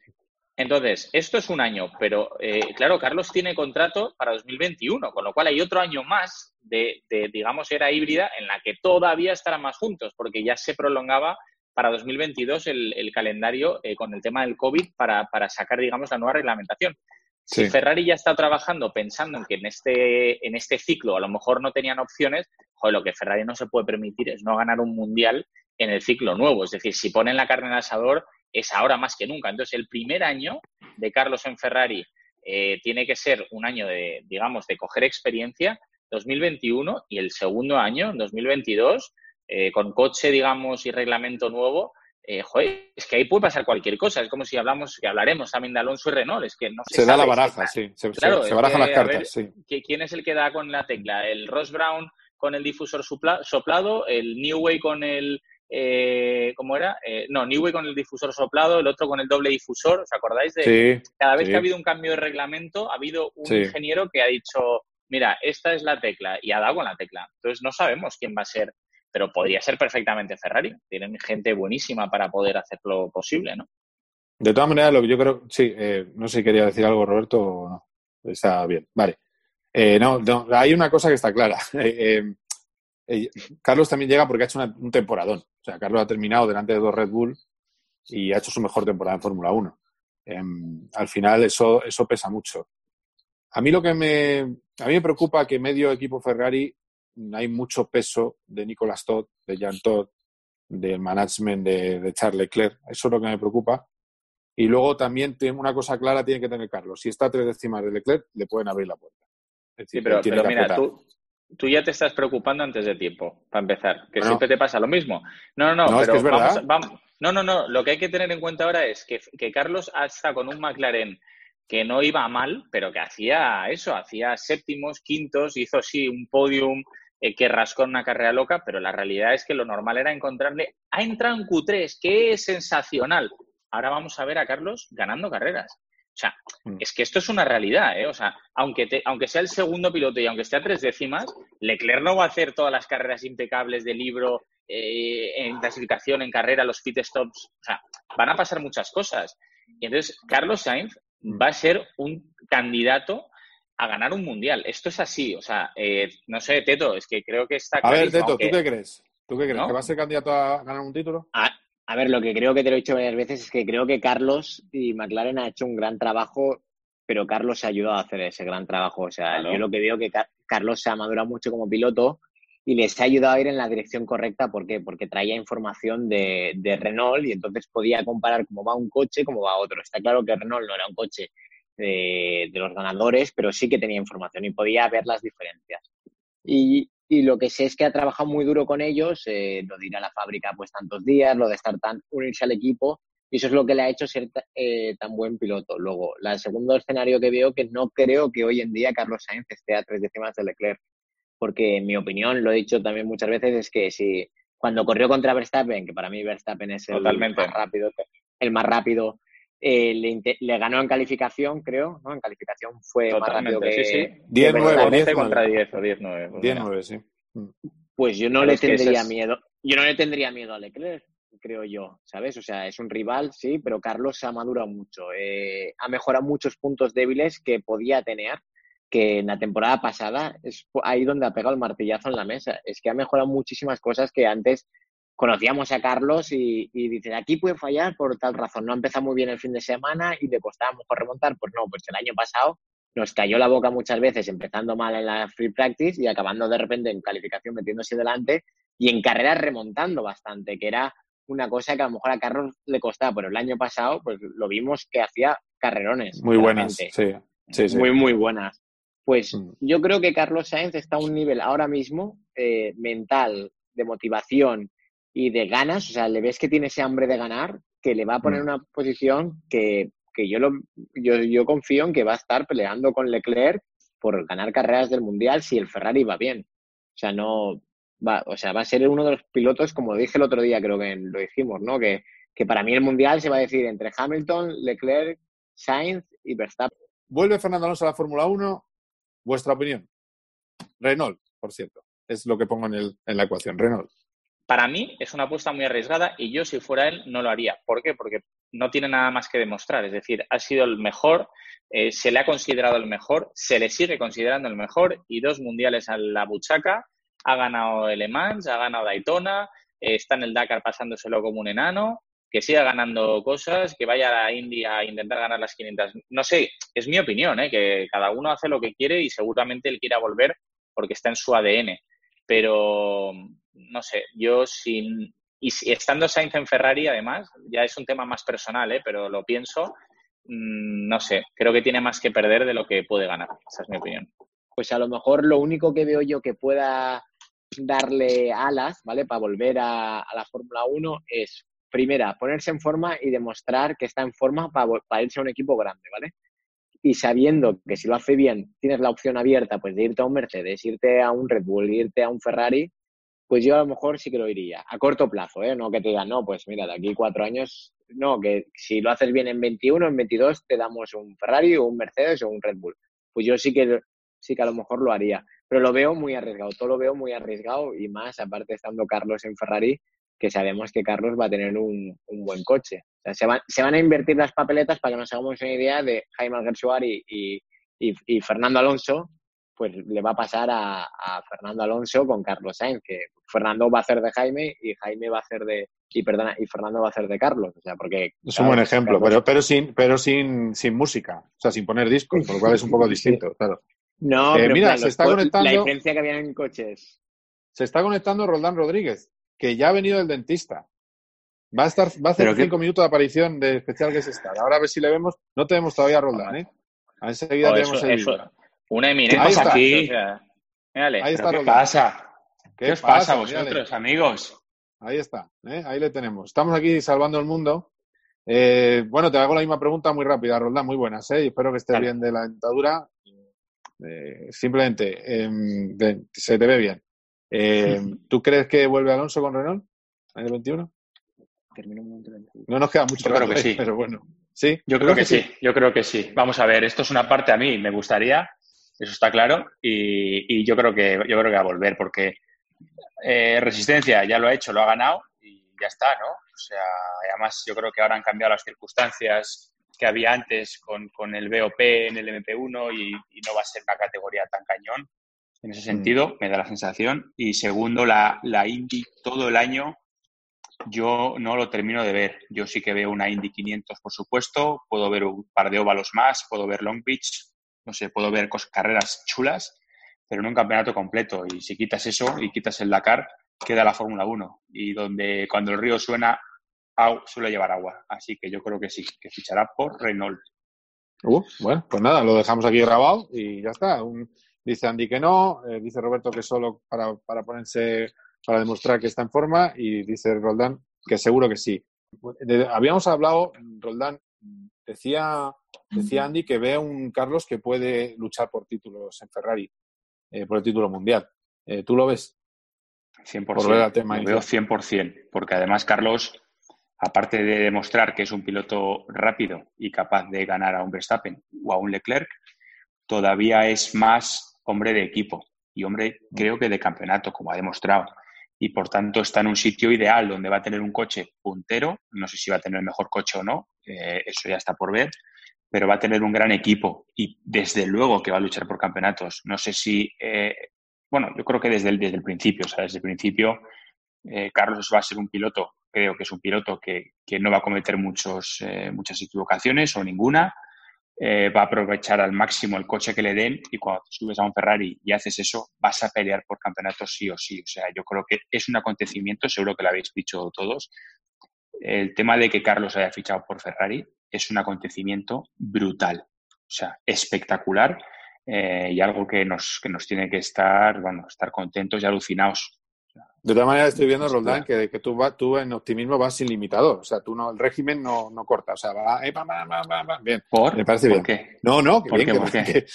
Entonces, esto es un año, pero eh, claro, Carlos tiene contrato para 2021, con lo cual hay otro año más de, de, digamos, era híbrida en la que todavía estarán más juntos, porque ya se prolongaba para 2022 el, el calendario eh, con el tema del COVID para, para sacar, digamos, la nueva reglamentación. Si. Ferrari ya está trabajando pensando en que en este, en este ciclo a lo mejor no tenían opciones, joder, lo que Ferrari no se puede permitir es no ganar un mundial en el ciclo nuevo. Es decir, si ponen la carne el asador, es ahora más que nunca. Entonces, el primer año de Carlos en Ferrari eh, tiene que ser un año de, digamos, de coger experiencia, 2021, y el segundo año, en 2022, eh, con coche, digamos, y reglamento nuevo, eh, joder, es que ahí puede pasar cualquier cosa. Es como si hablamos, que hablaremos también de Alonso y Renault, es que no se, se da la baraja, sí. Se, Claro, se barajan que, las cartas, ver, sí. ¿qui- ¿Quién es el que da con la tecla? ¿El Ross Brown con el difusor soplado? ¿El Newway con el... Eh, ¿Cómo era? Eh, no, Newway con el difusor soplado, el otro con el doble difusor. ¿Os acordáis de Sí, cada vez sí. que ha habido un cambio de reglamento, ha habido un ingeniero que ha dicho, mira, esta es la tecla y ha dado con la tecla. Entonces no sabemos quién va a ser, pero podría ser perfectamente Ferrari. Tienen gente buenísima para poder hacerlo posible, ¿no? De todas maneras, lo que yo creo, sí, eh, no sé si quería decir algo Roberto o no. Está bien, vale. Eh, no, no, hay una cosa que está clara. Eh, eh, Carlos también llega porque ha hecho una- un temporadón. O sea, Carlos ha terminado delante de dos Red Bull y ha hecho su mejor temporada en Fórmula 1. Em, al final eso, eso pesa mucho. A mí lo que me, a mí me preocupa que medio equipo Ferrari hay mucho peso de Nicolas Todd, de Jean Todd, del management de, de Charles Leclerc. Eso es lo que me preocupa. Y luego también tiene una cosa clara tiene que tener Carlos. Si está a tres décimas de Leclerc, le pueden abrir la puerta. Es Sí, decir, pero, tiene pero que mira, tú, tú ya te estás preocupando antes de tiempo, para empezar, que Bueno. siempre te pasa lo mismo. No, no, no, No, es pero que es verdad. vamos, vamos- no, no, no, lo que hay que tener en cuenta ahora es que, que Carlos está con un McLaren que no iba mal, pero que hacía eso, hacía séptimos, quintos, hizo sí un podium eh, que rascó en una carrera loca, pero la realidad es que lo normal era encontrarle, ha entrado en Q3, que es sensacional. Ahora vamos a ver a Carlos ganando carreras. O sea, Mm. es que esto es una realidad, ¿eh? O sea, aunque, te- aunque sea el segundo piloto y aunque esté a tres décimas, Leclerc no va a hacer todas las carreras impecables de libro eh, en clasificación, en carrera, los pit stops. O sea, van a pasar muchas cosas. Y entonces, Carlos Sainz va a ser un candidato a ganar un mundial. Esto es así. O sea, eh, no sé, Teto, es que creo que está A ver, Teto, aunque- ¿tú qué crees? ¿Tú qué crees? ¿No? ¿Que va a ser candidato a ganar un título? A, a ver, lo que creo que te lo he dicho varias veces es que creo que Carlos y McLaren ha hecho un gran trabajo, pero Carlos se ha ayudado a hacer ese gran trabajo. O sea, Claro. yo lo que veo que Car- Carlos se ha madurado mucho como piloto y les ha ayudado a ir en la dirección correcta. ¿Por qué? Porque traía información de, de Renault y entonces podía comparar cómo va un coche, cómo va otro. Está claro que Renault no era un coche de, de los ganadores, pero sí que tenía información y podía ver las diferencias. Y, y lo que sé es que ha trabajado muy duro con ellos, eh, lo de ir a la fábrica pues tantos días, lo de estar tan unirse al equipo Y eso es lo que le ha hecho ser eh, tan buen piloto. Luego, el segundo escenario que veo, que no creo que hoy en día Carlos Sainz esté a tres décimas de Leclerc. Porque en mi opinión, lo he dicho también muchas veces, es que si cuando corrió contra Verstappen, que para mí Verstappen es el Totalmente. más rápido, el más rápido, eh, le, ganó en calificación, creo, ¿no? En calificación fue más rápido que, sí, sí. que 10-9, Verstappen. 11 10-9. contra 10 o 10-9. pues mira. 10-9, sí. Pues yo no Pero le tendría es- miedo. Yo no le tendría miedo a Leclerc, creo yo, ¿sabes? O sea, es un rival, sí, pero Carlos ha madurado mucho. eh, ha mejorado muchos puntos débiles que podía tener, que en la temporada pasada es ahí donde ha pegado el martillazo en la mesa. Es que ha mejorado muchísimas cosas que antes conocíamos a Carlos y, y dices, aquí puede fallar por tal razón. No ha empezado muy bien el fin de semana y le costaba a lo mejor remontar. Pues no, pues el año pasado nos cayó la boca muchas veces empezando mal en la free practice y acabando de repente en calificación metiéndose delante y en carreras remontando bastante, que era una cosa que a lo mejor a Carlos le costaba, pero el año pasado pues lo vimos que hacía carrerones. Muy buenas. Sí, sí. Muy, muy buenas. Pues Mm. yo creo que Carlos Sainz está a un nivel ahora mismo eh, mental, de motivación y de ganas, o sea, le ves que tiene ese hambre de ganar, que le va a poner Mm. en una posición que, que yo, lo, yo, yo confío en que va a estar peleando con Leclerc por ganar carreras del Mundial si el Ferrari va bien. O sea, no va, o sea, va a ser uno de los pilotos, como dije el otro día, creo que lo dijimos, ¿no? Que, que para mí el Mundial se va a decir entre Hamilton, Leclerc, Sainz y Verstappen. Vuelve Fernando Alonso a la Fórmula 1. ¿Vuestra opinión? Renault, por cierto. Es lo que pongo en, el, en la ecuación. Renault. Para mí es una apuesta muy arriesgada y yo si fuera él no lo haría. ¿Por qué? Porque no tiene nada más que demostrar. Es decir, ha sido el mejor, eh, se le ha considerado el mejor, se le sigue considerando el mejor y dos mundiales a la buchaca. Ha ganado el Le Mans, ha ganado Daytona, eh, está en el Dakar pasándoselo como un enano, que siga ganando cosas, que vaya a la India a intentar ganar las 500. No sé, es mi opinión, ¿eh? que cada uno hace lo que quiere y seguramente él quiera volver porque está en su ADN. Pero no sé, yo sin. Y si- estando Sainz en Ferrari, además, ya es un tema más personal, ¿eh? pero lo pienso, mm, no sé, creo que tiene más que perder de lo que puede ganar. Esa es mi opinión. pues a lo mejor lo único que veo yo que pueda darle alas, ¿vale? Para volver a, la Fórmula 1 es, primera, ponerse en forma y demostrar que está en forma para, para irse a un equipo grande, ¿vale? Y sabiendo que si lo hace bien, tienes la opción abierta, pues de irte a un Mercedes, irte a un Red Bull, irte a un Ferrari, pues yo a lo mejor sí que lo iría, a corto plazo, ¿eh? No que te digan, no, pues mira, de aquí cuatro años, no, que si lo haces bien en 21, en 22 te damos un Ferrari o un Mercedes o un Red Bull. Pues yo sí que sí que a lo mejor lo haría. Pero lo veo muy arriesgado, todo lo veo muy arriesgado y más, aparte estando Carlos en Ferrari, que sabemos que Carlos va a tener un, un buen coche. Se, van, se van a invertir las papeletas para que nos hagamos una idea de Jaime Alguersuari y, y Fernando Alonso, pues le va a pasar a, a, Fernando Alonso con Carlos Sainz, que Fernando va a hacer de Jaime y Jaime va a hacer de y perdona y Fernando va a hacer de Carlos, o sea, porque es un buen ejemplo, Carlos... pero pero sin pero sin sin música, o sea, sin poner discos, por lo cual es un poco distinto, sí. claro. No, eh, pero mira, claro, se está conectando. La diferencia que había en coches. Se está conectando Roldán Rodríguez, que ya ha venido del dentista. Va a estar, va a hacer Pero cinco que... minutos de aparición de especial que es esta. Ahora a ver si le vemos. No tenemos todavía a Roldán, ¿eh? A enseguida oh, tenemos eso, el eso. Una eminencia. ¿Qué pasa aquí? O sea, mírale. Ahí está ¿Qué Roldán. pasa? ¿Qué, ¿Qué os pasa, pasa vosotros, mírale. amigos? Ahí está, ¿eh? ahí le tenemos. Estamos aquí salvando el mundo. Eh, bueno, te hago la misma pregunta muy rápida, Roldán. Muy buenas, ¿eh? Espero que estés Vale. bien de la dentadura. Eh, simplemente, eh, se te ve bien. Eh, ¿Tú crees que vuelve Alonso con Renault en el 21? No nos queda mucho Yo rato, creo que sí. pero bueno. ¿Sí? Yo creo que sí, yo creo que sí. Vamos a ver, esto es una parte a mí, me gustaría, eso está claro, y, y yo creo que yo creo que va a volver, porque eh, Resistencia ya lo ha hecho, lo ha ganado y ya está, ¿no? O sea, además yo creo que ahora han cambiado las circunstancias que había antes con, con el BOP en el MP1 y, y, no va a ser una categoría tan cañón. En ese sentido, mm. me da la sensación. Y segundo, la, la Indy todo el año yo no lo termino de ver. Yo sí que veo una Indy 500, por supuesto. Puedo ver un par de óvalos más, puedo ver Long Beach, no sé, puedo ver carreras chulas, pero no un campeonato completo. Y si quitas eso y quitas el Dakar, queda la Fórmula 1. Y donde cuando el río suena, suele llevar agua. Así que yo creo que sí, que fichará por Renault. Uh, bueno, pues nada, lo dejamos aquí grabado y ya está. Dice Andy que no, eh, dice Roberto que solo para, para ponerse, para demostrar que está en forma y dice Roldán que seguro que sí. de- habíamos hablado, Roldán, decía, decía Andy que ve a un Carlos que puede luchar por títulos en Ferrari, eh, por el título mundial. Eh, ¿Tú lo ves? 100%. Por al tema lo veo 100%, porque además Carlos, aparte de demostrar que es un piloto rápido y capaz de ganar a un Verstappen o a un Leclerc, todavía es más hombre de equipo y hombre, creo que de campeonato, como ha demostrado. Y por tanto está en un sitio ideal donde va a tener un coche puntero. No sé si va a tener el mejor coche o no, eh, eso ya está por ver, pero va a tener un gran equipo y desde luego que va a luchar por campeonatos. No sé si, eh, bueno, yo creo que desde el, desde el principio, o sea, desde el principio eh, Carlos va a ser un piloto, creo que es un piloto que, que no va a cometer muchos, eh, muchas equivocaciones o ninguna, eh, va a aprovechar al máximo el coche que le den y cuando subes a un Ferrari y haces eso, vas a pelear por campeonatos sí o sí. O sea, yo creo que es un acontecimiento, seguro que lo habéis dicho todos. El tema de que Carlos haya fichado por Ferrari es un acontecimiento brutal, o sea, espectacular eh, y algo que nos, que nos tiene que estar, bueno, estar contentos y alucinados. De todas maneras, estoy viendo, Sin Roldán, que, que tú, va- tú en optimismo vas sin limitador. O sea, tú no, el régimen no, no corta. O sea, va, eh, va, va, va, va, va. bien. ¿Por? Me parece ¿Por bien. qué? No, no, que ¿Por bien, qué? que, ¿Por qué? que-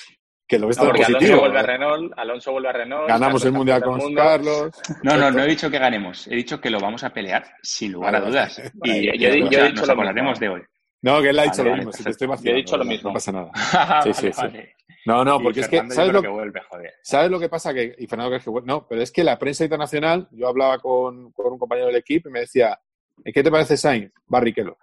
que lo ves No, todo porque Alonso positivo. vuelve a. Renault, Alonso vuelve a Renault. Ganamos Carlos el mundial con. Carlos. No, no, no he dicho que ganemos, he dicho que lo vamos a pelear sin lugar a dudas. vale. Y Yo- yo he- o yo he dicho nos lo acordaremos mismo. de hoy. No, que él ha dicho Vale, lo vale, mismo. Si te estoy Yo he vacilando, dicho lo mismo. No pasa nada. Sí, sí, sí. vale. No, no, porque es que, ¿sabes lo, que vuelve, joder. ¿Sabes lo que pasa? Que, y Fernando crees que bueno, no, pero es que la prensa internacional, yo hablaba con, con un compañero del equipo y me decía, ¿qué te parece Sainz? Barrichello.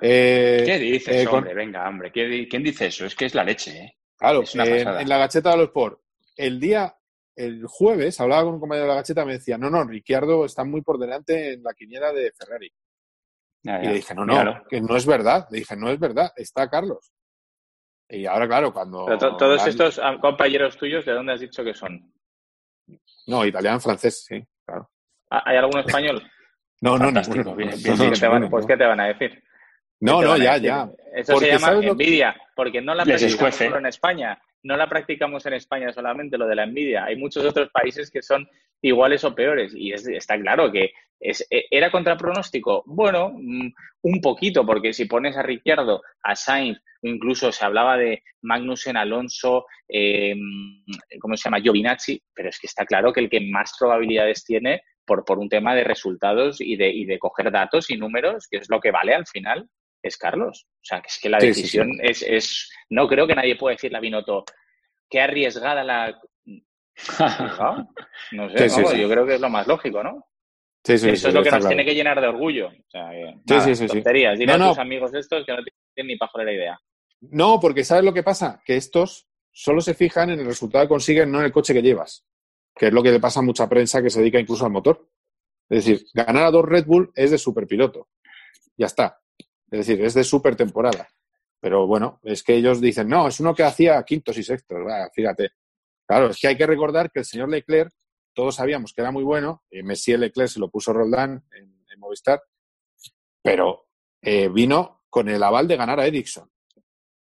Eh, ¿Qué dices, eh, con- hombre? Venga, hombre. ¿qué di- ¿Quién dice eso? Es que es la leche, ¿eh? Claro, en, la gacheta de los Sport, el día, el jueves, hablaba con un compañero de la gacheta y me decía, no, no, Ricciardo está muy por delante en la quiniela de Ferrari. Y le dije, no, no, que no es verdad. Le dije, no es verdad, está Carlos. Y ahora, claro, cuando... Pero to- todos estos ah, compañeros tuyos, ¿de dónde has dicho que son? No, italiano, francés, sí, claro. Ah, ¿Hay algún español? No, no, ninguno. bien, No, bien no, ¿Qué dicho. te van- pues. ¿qué te van a decir? No, ¿Qué te no, ya, ya. Eso Porque se llama ¿sabes lo- envidia, porque no la practicamos escuece. solo en España, no la practicamos en España solamente, lo de la envidia. Hay muchos otros países que son iguales o peores y es- está claro que es, e- era contra pronóstico. Bueno, mm, un poquito, porque si pones a Ricciardo, a Sainz, incluso se hablaba de Magnussen, Alonso, eh, ¿cómo se llama? Giovinazzi, pero es que está claro que el que más probabilidades tiene por, por un tema de resultados y de, y de coger datos y números, que es lo que vale al final, es Carlos. O sea, que es que la Sí, sí, decisión Es, es... No creo que nadie pueda decirle a Binotto, qué arriesgada la... ¿No? No sé, Sí, sí, vamos, sí. yo creo que es lo más lógico, ¿no? Sí, sí, Eso es lo que nos claro. tiene que llenar de orgullo. O sea, que, nada, sí, sí, sí. tonterías. Dile No, a no. tus amigos estos que no tienen ni pajolera idea. No, porque ¿sabes lo que pasa? Que estos solo se fijan en el resultado que consiguen, no en el coche que llevas. Que es lo que le pasa a mucha prensa que se dedica incluso al motor. Es decir, ganar a dos Red Bull es de superpiloto. Ya está. Es decir, es de super temporada. Pero bueno, es que ellos dicen, no, es uno que hacía quintos y sextos. Va, fíjate. Claro, es que hay que recordar que el señor Leclerc, todos sabíamos que era muy bueno, y Messi Leclerc se lo puso Roldán en, en Movistar, pero eh, vino con el aval de ganar a Ericsson.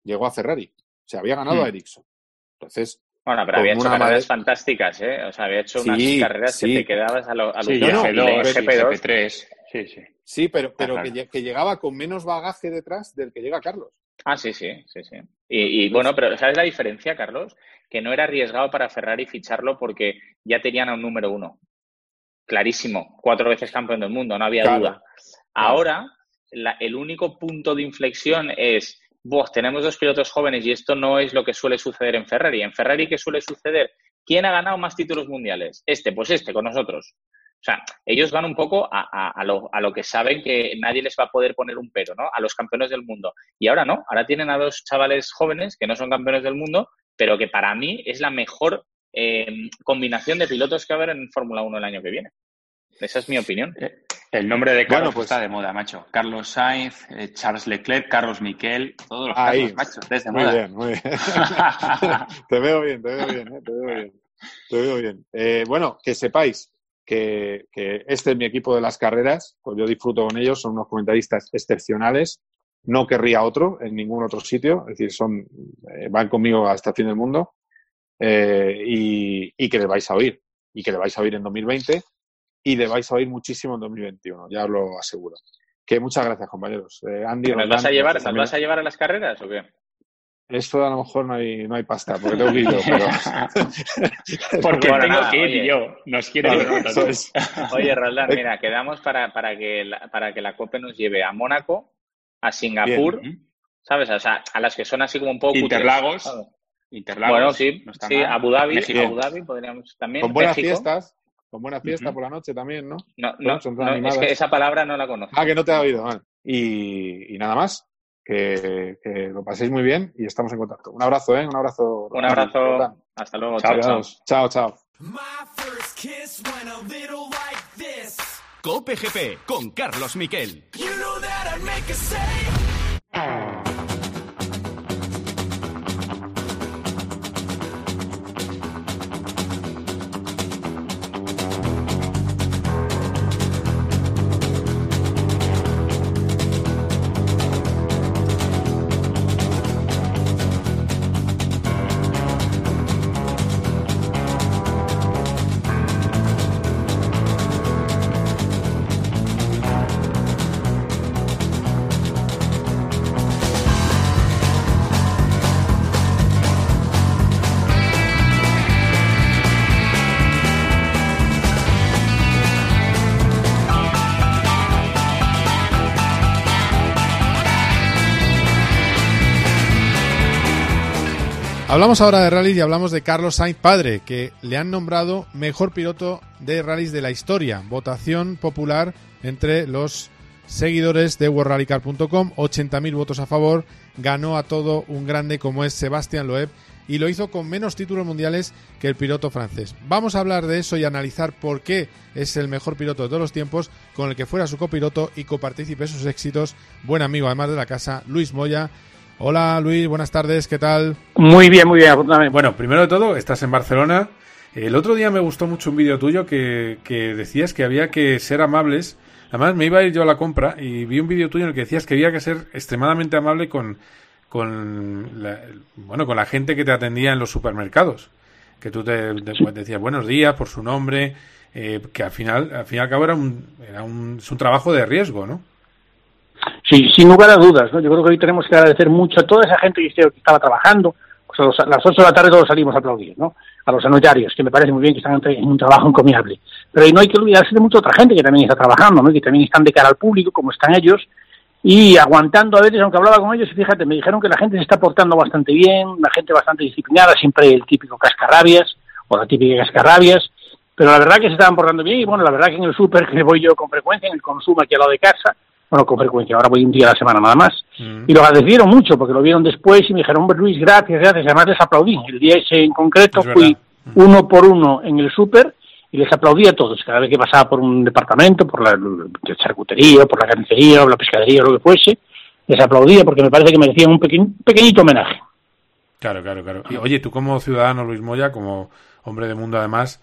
Llegó a Ferrari. O sea, había ganado Hmm. a Ericsson. Entonces, Bueno, pero había hecho carreras madre- fantásticas, ¿eh? O sea, había hecho Sí, unas carreras sí. que te quedabas a lo, a Sí, no, no, y la GP2, sí, GP2. GP3. Sí, sí. sí, pero, pero claro. que, lle- que llegaba con menos bagaje detrás del que llega Carlos. Ah, sí, sí, sí, sí. Y, y, bueno, pero ¿sabes la diferencia, Carlos? Que no era arriesgado para Ferrari ficharlo porque ya tenían a un número uno. Clarísimo. Cuatro veces campeón del mundo, no había Claro. duda. Ahora, la- el único punto de inflexión es, vos, tenemos dos pilotos jóvenes y esto no es lo que suele suceder en Ferrari. En Ferrari, ¿qué suele suceder? ¿Quién ha ganado más títulos mundiales? Este, pues este, con nosotros. O sea, ellos van un poco a, a- a lo, a lo que saben que nadie les va a poder poner un pero, ¿no? A los campeones del mundo. Y ahora no, ahora tienen a dos chavales jóvenes que no son campeones del mundo, pero que para mí es la mejor eh, combinación de pilotos que va a haber en Fórmula 1 el año que viene. Esa es mi opinión. Eh, El nombre de Carlos Bueno, pues- está de moda, macho. Carlos Sainz, eh, Charles Leclerc, Carlos Miquel, todos los Ahí. Carlos, macho, desde Muy moda. bien, muy bien. te veo bien, te veo bien, eh, te veo bien. Te veo bien. Eh, bueno, que sepáis que, que este es mi equipo de las carreras, pues yo disfruto con ellos, son unos comentaristas excepcionales. No querría otro en ningún otro sitio, es decir, son, eh, van conmigo hasta el fin del mundo eh, y, y que le vais a oír, y que le vais a oír en 2020 y le vais a oír muchísimo en 2021, ya os lo aseguro. Que muchas gracias, compañeros. Eh, Andy, ¿Nos Roldán, vas a llevar, nos vas a llevar a las carreras o qué? Esto a lo mejor no hay, no hay pasta, porque tengo que ir yo, pero... Porque Bueno, tengo nada, que ir oye. yo. Nos quiere Vale, es. Oye, Roldán, mira, quedamos para, para, que la, para que la COPE nos lleve a Mónaco, a Singapur, Bien. ¿sabes? O sea, a las que son así como un poco... cutres, Interlagos. ¿sabes? Interlagos. Bueno, sí, no sí. Abu Dhabi, México. Abu Dhabi podríamos también. Con buenas México. fiestas, con buena fiesta Ujú. por la noche también, ¿no? No, no, no, es que esa palabra no la conozco. Ah, que no te ha oído, vale. Y, y nada más, que, que lo paséis muy bien y estamos en contacto. Un abrazo, ¿eh? Un abrazo. Un abrazo. Hasta luego. Chao, chao. Chao, chao. My first kiss went a little like this. Cope GP con Carlos Miquel. You know Hablamos ahora de rally y hablamos de Carlos Sainz padre, que le han nombrado mejor piloto de rallies de la historia. Votación popular entre los seguidores de WorldRallyCar.com, 80.000 votos a favor, ganó a todo un grande como es Sebastián Loeb y lo hizo con menos títulos mundiales que el piloto francés. Vamos a hablar de eso y analizar por qué es el mejor piloto de todos los tiempos, con el que fuera su copiloto y copartícipe sus éxitos, buen amigo además de la casa, Luis Moya. Hola Luis, buenas tardes, ¿qué tal? Muy bien, muy bien, afortunadamente. Bueno, primero de todo, estás en Barcelona. El otro día me gustó mucho un vídeo tuyo que, que decías que había que ser amables. Además, me iba a ir yo a la compra y vi un vídeo tuyo en el que decías que había que ser extremadamente amable con, con la, bueno, con la gente que te atendía en los supermercados. Que tú te, te- pues, decías buenos días por su nombre, eh, que al final, al fin y al cabo era un, era un, es un trabajo de riesgo, ¿no? Sí, sin lugar a dudas, ¿no? Yo creo que hoy tenemos que agradecer mucho a toda esa gente que estaba trabajando. Pues a, los- a las 8 de la tarde todos salimos a aplaudir, ¿no? A los sanitarios, que me parece muy bien que están en un trabajo encomiable. Pero no hay que olvidarse de mucha otra gente que también está trabajando, ¿no? Que también están de cara al público, como están ellos, y aguantando a veces, aunque hablaba con ellos, y fíjate, me dijeron que la gente se está portando bastante bien, la gente bastante disciplinada, siempre el típico cascarrabias, o la típica cascarrabias, pero la verdad que se estaban portando bien, y bueno, la verdad que en el súper, que voy yo con frecuencia, en el consumo aquí al lado de casa, bueno, con frecuencia, ahora voy un día a la semana nada más, y lo agradecieron mucho, porque lo vieron después y me dijeron, hombre Luis, gracias, gracias, además les aplaudí. El día ese en concreto Es fui verdad. uno por uno en el súper y les aplaudí a todos, cada vez que pasaba por un departamento, por la charcutería, por la carnicería, o la pescadería, o lo que fuese, les aplaudía porque me parece que merecían un pequeñ- pequeñito homenaje. Claro, claro, claro. Y oye, tú como ciudadano, Luis Moya, como hombre de mundo además,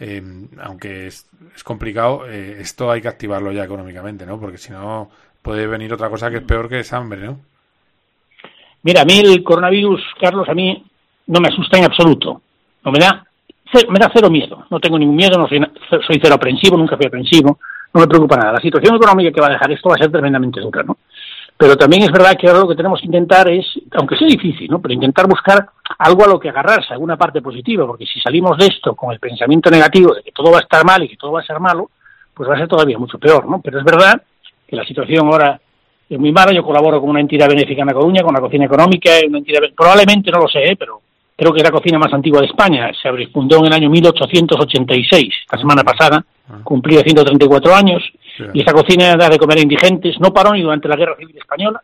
eh, aunque es, complicado, eh, esto hay que activarlo ya económicamente, ¿no? Porque si no puede venir otra cosa que es peor que es hambre, ¿no? Mira, a mí el coronavirus, Carlos, a mí no me asusta en absoluto. No me da, me da cero miedo. No tengo ningún miedo, no soy, soy cero aprensivo, nunca fui aprensivo. No me preocupa nada. La situación económica que va a dejar esto va a ser tremendamente dura, ¿no? Pero también es verdad que ahora lo que tenemos que intentar es, aunque sea difícil, ¿no? Pero intentar buscar algo a lo que agarrarse, alguna parte positiva, porque si salimos de esto con el pensamiento negativo de que todo va a estar mal y que todo va a ser malo, pues va a ser todavía mucho peor, ¿no? Pero es verdad que la situación ahora es muy mala. Yo colaboro con una entidad benéfica en La Coruña, con la cocina económica, una entidad, probablemente no lo sé, ¿eh? pero creo que es la cocina más antigua de España. Se fundó en el año 1886, la semana pasada, cumplía 134 años, y esa cocina da de comer a indigentes, no paró ni durante la Guerra Civil Española.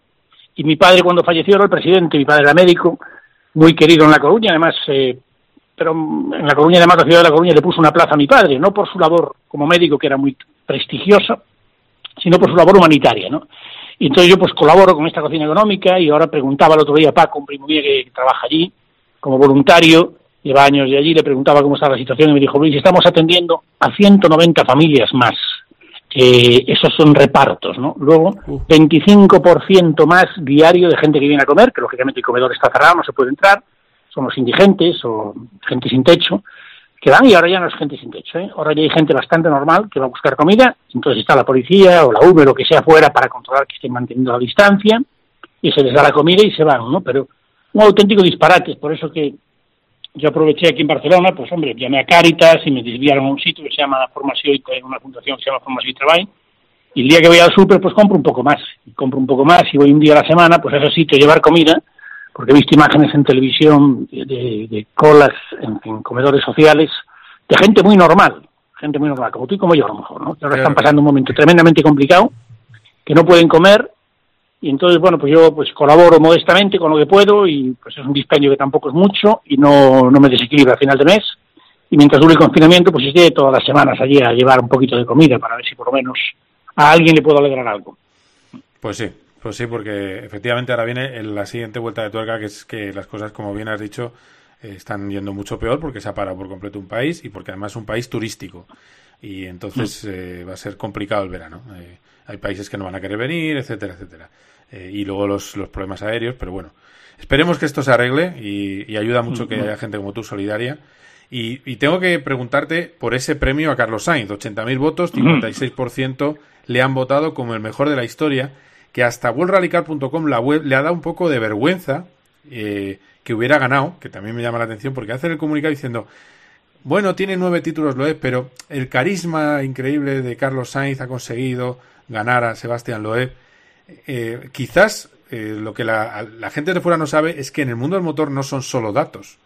Y mi padre, cuando falleció, era el presidente, mi padre era médico, muy querido en La Coruña, además, eh, pero en La Coruña, además, la ciudad de La Coruña le puso una plaza a mi padre, no por su labor como médico, que era muy prestigiosa, sino por su labor humanitaria, ¿no? Y entonces yo pues colaboro con esta cocina económica. Y ahora preguntaba el otro día a Paco, un primo mío que trabaja allí como voluntario, lleva años de allí, le preguntaba cómo estaba la situación y me dijo, Luis, estamos atendiendo a 190 familias más. Eh, esos son repartos, ¿no? Luego, 25% más diario de gente que viene a comer, que lógicamente el comedor está cerrado, no se puede entrar, son los indigentes o gente sin techo, que van y ahora ya no es gente sin techo, ¿eh? ahora ya hay gente bastante normal que va a buscar comida, entonces está la policía o la Uber o que sea fuera para controlar que estén manteniendo la distancia y se les da la comida y se van, ¿no? Pero un auténtico disparate, por eso que yo aproveché aquí en Barcelona, pues hombre, llamé a Caritas y me desviaron a un sitio que se llama Formación, una fundación que se llama Formación y Trabajo, y el día que voy al súper, pues compro un poco más, y compro un poco más y voy un día a la semana, pues a ese sitio a llevar comida, porque he visto imágenes en televisión de, de, de colas en, en, comedores sociales de gente muy normal, gente muy normal, como tú y como yo a lo mejor, ¿no? Que ahora están pasando un momento tremendamente complicado, que no pueden comer, y entonces, bueno, pues yo pues colaboro modestamente con lo que puedo, y pues es un dispendio que tampoco es mucho, y no, no me desequilibra a final de mes, y mientras dure el confinamiento, pues iré todas las semanas allí a llevar un poquito de comida para ver si por lo menos a alguien le puedo alegrar algo. Pues sí, pues sí, porque efectivamente ahora viene la siguiente vuelta de tuerca, que es que las cosas, como bien has dicho, eh, están yendo mucho peor porque se ha parado por completo un país y porque además es un país turístico. Y entonces eh, va a ser complicado el verano. Eh, hay países que no van a querer venir, etcétera, etcétera. Eh, y luego los, los, problemas aéreos, pero bueno. Esperemos que esto se arregle y, y ayuda mucho que haya gente como tú solidaria. Y, y, tengo que preguntarte por ese premio a Carlos Sainz. 80.000 votos, 56% le han votado como el mejor de la historia, que hasta WorldRallyCar.com, la web, le ha dado un poco de vergüenza eh, que hubiera ganado, que también me llama la atención, porque hacen el comunicado diciendo, bueno, tiene nueve títulos Loeb, pero el carisma increíble de Carlos Sainz ha conseguido ganar a Sebastián Loeb. Eh, quizás eh, lo que la, la, gente de fuera no sabe es que en el mundo del motor no son solo datos,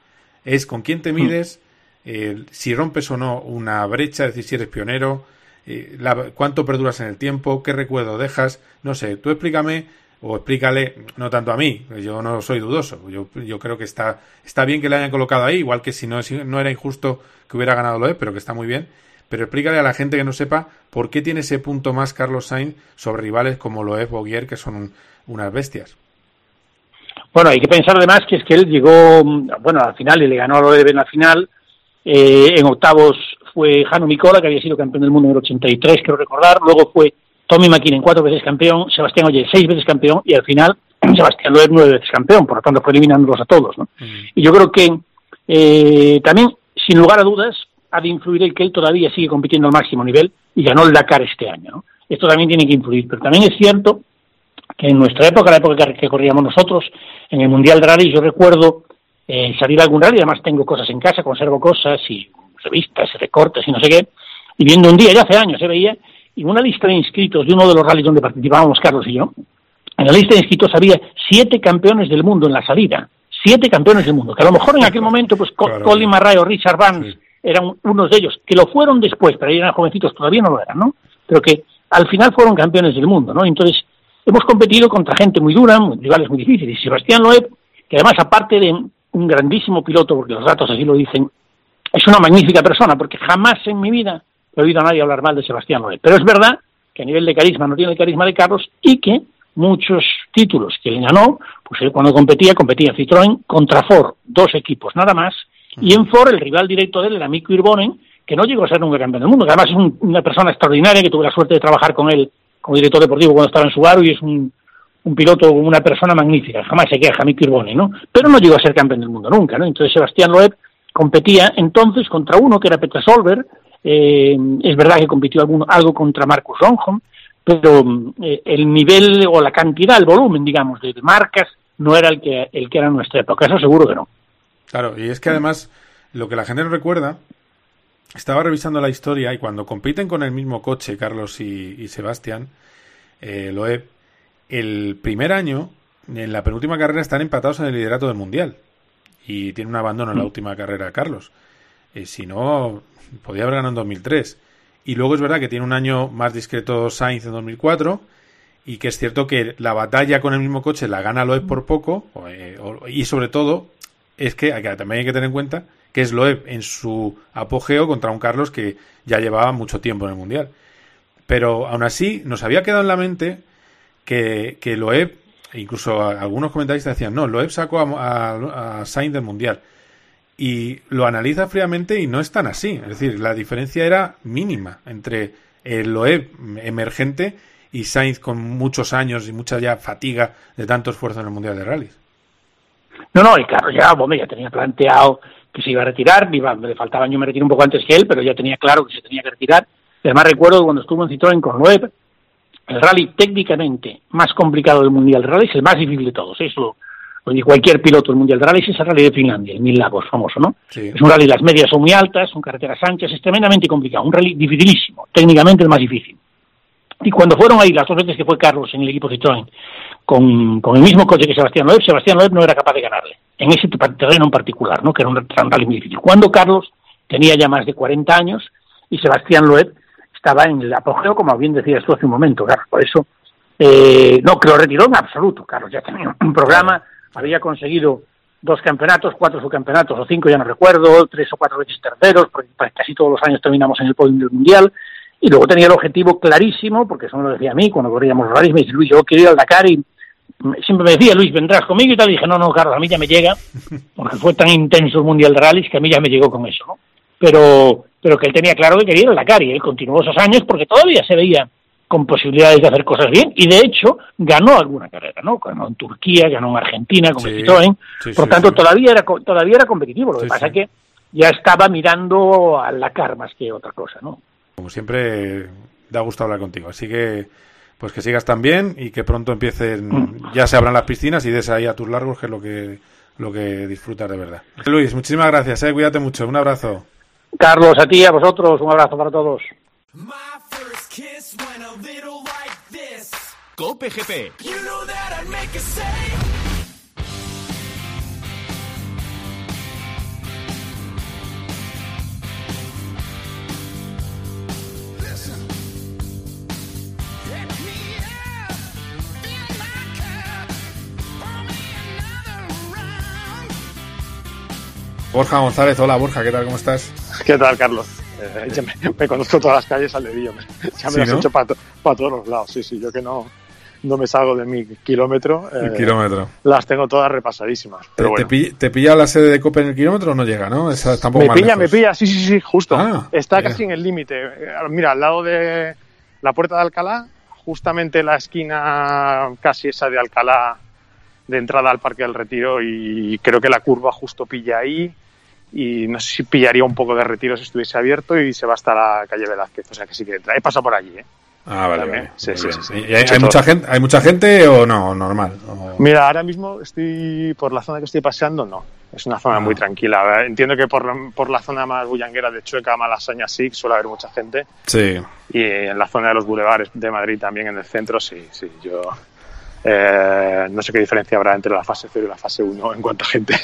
es con quién te mides, eh, si rompes o no una brecha, es decir, si eres pionero, eh, la, cuánto perduras en el tiempo, qué recuerdo dejas, no sé, tú explícame o explícale, no tanto a mí, yo no soy dudoso, yo, yo creo que está, está bien que le hayan colocado ahí, igual que si no, si no era injusto que hubiera ganado Loeb, pero que está muy bien, pero explícale a la gente que no sepa por qué tiene ese punto más Carlos Sainz sobre rivales como Loeb o Guier, que son un, unas bestias. Bueno, hay que pensar además que es que él llegó, bueno, al final y le ganó a Loeb en la final, eh, en octavos fue Jano Micola, que había sido campeón del mundo en el 83, quiero recordar, luego fue Tommy McKinnon, cuatro veces campeón, Sebastián Oye, seis veces campeón, y al final Sebastián Loeb, nueve veces campeón, por lo tanto fue eliminándolos a todos, ¿no? Mm. Y yo creo que eh, también, sin lugar a dudas, ha de influir el que él todavía sigue compitiendo al máximo nivel y ganó el Dakar este año, ¿no? Esto también tiene que influir, pero también es cierto que en nuestra época, la época que corríamos nosotros, en el Mundial de Rally, yo recuerdo eh, salir a algún rally, además tengo cosas en casa, conservo cosas y revistas, recortes y no sé qué, y viendo un día, ya hace años se veía, y una lista de inscritos de uno de los rallies donde participábamos Carlos y yo, en la lista de inscritos había siete campeones del mundo en la salida, siete campeones del mundo, que a lo mejor en aquel momento, pues claro, Colin Marray o Richard Vance sí. Eran unos de ellos, que lo fueron después, pero eran jovencitos, todavía no lo eran, ¿no? Pero que al final fueron campeones del mundo, ¿no? Entonces, hemos competido contra gente muy dura, rivales muy difíciles, y Sebastián Loeb, que además, aparte de un grandísimo piloto, porque los datos así lo dicen, es una magnífica persona, porque jamás en mi vida he oído a nadie hablar mal de Sebastián Loeb. Pero es verdad que a nivel de carisma no tiene el carisma de Carlos y que muchos títulos que él ganó, pues él cuando competía, competía Citroën contra Ford, dos equipos nada más, y en Ford el rival directo de él era Mico Irbonen, que no llegó a ser un campeón del mundo, además es un, una persona extraordinaria, que tuve la suerte de trabajar con él como director deportivo cuando estaba en Subaru y es un, un piloto, una persona magnífica, jamás se queja, Mico Irbonen, ¿no? Pero no llegó a ser campeón del mundo nunca, ¿no? Entonces Sebastián Loeb competía entonces contra uno que era Petra Solberg, eh, es verdad que compitió alguno, algo contra Marcus Ronholm, pero eh, el nivel o la cantidad, el volumen, digamos, de marcas no era el que, el que era en nuestra época, eso seguro que no. Claro, y es que además lo que la gente no recuerda, estaba revisando la historia y cuando compiten con el mismo coche, Carlos y, y Sebastián, eh, Loeb, el primer año, en la penúltima carrera, están empatados en el liderato del Mundial y tiene un abandono en la última carrera Carlos. Eh, si no, podía haber ganado en 2003. Y luego es verdad que tiene un año más discreto Sainz en 2004 y que es cierto que la batalla con el mismo coche la gana Loeb por poco eh, y sobre todo es que, también hay que tener en cuenta que es Loeb en su apogeo contra un Carlos que ya llevaba mucho tiempo en el Mundial. Pero aún así nos había quedado en la mente que, que Loeb incluso algunos comentaristas decían, no, Loeb sacó a Sainz del Mundial. Y lo analiza fríamente y no es tan así. Es decir, la diferencia era mínima entre el Loeb emergente y Sainz con muchos años y mucha ya fatiga de tanto esfuerzo en el Mundial de Rallys. No, no, y claro, ya, bueno, ya tenía planteado que se iba a retirar, iba, le faltaban, yo me retiré un poco antes que él, pero ya tenía claro que se tenía que retirar. Además recuerdo cuando estuvo en Citroën con Loeb, el rally técnicamente más complicado del Mundial de Rally es el más difícil de todos. Eso lo dice cualquier piloto del Mundial de Rally, es el rally de Finlandia, el Mil Lagos, famoso, ¿no? Sí. Es un rally, las medias son muy altas, son carreteras anchas, es tremendamente complicado, un rally dificilísimo, técnicamente el más difícil. Y cuando fueron ahí las dos veces que fue Carlos en el equipo Citroën, con, con el mismo coche que Sebastián Loeb, Sebastián Loeb no era capaz de ganarle, en ese terreno en particular, ¿no? que era un, un rally muy difícil. Cuando Carlos tenía ya más de 40 años y Sebastián Loeb estaba en el apogeo, como bien decías tú hace un momento, Carlos. Por eso, eh, no que lo retiró en absoluto. Carlos ya tenía un programa, había conseguido dos campeonatos, cuatro subcampeonatos o cinco, ya no recuerdo, tres o cuatro veces terceros, porque casi todos los años terminamos en el podio mundial. Y luego tenía el objetivo clarísimo, porque eso me lo decía a mí cuando corríamos los rallies, me dice Luis, yo quiero ir al Dakar y siempre me decía Luis, vendrás conmigo y tal. Y dije, no, no, Carlos, a mí ya me llega, porque fue tan intenso el mundial de rallies que a mí ya me llegó con eso, ¿no? Pero, pero que él tenía claro que quería ir al Dakar y él continuó esos años porque todavía se veía con posibilidades de hacer cosas bien y de hecho ganó alguna carrera, ¿no? Ganó en Turquía, ganó en Argentina con el Sí, Citroën, sí, por sí, tanto todavía era todavía era competitivo, lo que pasa sí. que ya estaba mirando al Dakar más que otra cosa, ¿no? Como siempre, da gusto hablar contigo. Así que, pues que sigas tan bien y que pronto empiecen, ya se abran las piscinas y des ahí a tus largos, que es lo que, lo que disfrutas de verdad. Luis, muchísimas gracias, eh. Cuídate mucho. Un abrazo. Carlos, a ti, a vosotros, un abrazo para todos. My Borja González, hola Borja, ¿qué tal? ¿Cómo estás? ¿Qué tal, Carlos? Eh, ya me, me conozco todas las calles al dedillo. Ya me Sí, las ¿no? he hecho para todos los lados. Sí, sí, yo que no, no me salgo de mi kilómetro. eh, El kilómetro. Las tengo todas repasadísimas. ¿Te, Pero te bueno. pi- te pilla la sede de Cope en el kilómetro o no llega, no? Esa está un poco Me pilla, lejos. me pilla, sí, sí, sí, justo. Ah, Está mira. casi en el límite. Eh, Mira, al lado de la puerta de Alcalá, justamente la esquina casi esa de Alcalá de entrada al Parque del Retiro y creo que la curva justo pilla ahí y no sé si pillaría un poco de retiro si estuviese abierto y se va hasta la calle Velázquez, o sea que sí que entra. He pasado por allí, ¿eh? Ah, vale. Sí, sí, bien. sí, sí. ¿Y hay, mucha gente, ¿Hay mucha gente o no? Normal. O- Mira, ahora mismo estoy por la zona que estoy paseando, no. Es una zona Ah. muy tranquila. Entiendo que por, por la zona más bullanguera de Chueca, Malasaña, sí, suele haber mucha gente. Sí. Y en la zona de los bulevares de Madrid también, en el centro, sí, sí. Yo eh, no sé qué diferencia habrá entre la fase 0 y la fase 1 en cuanto a gente.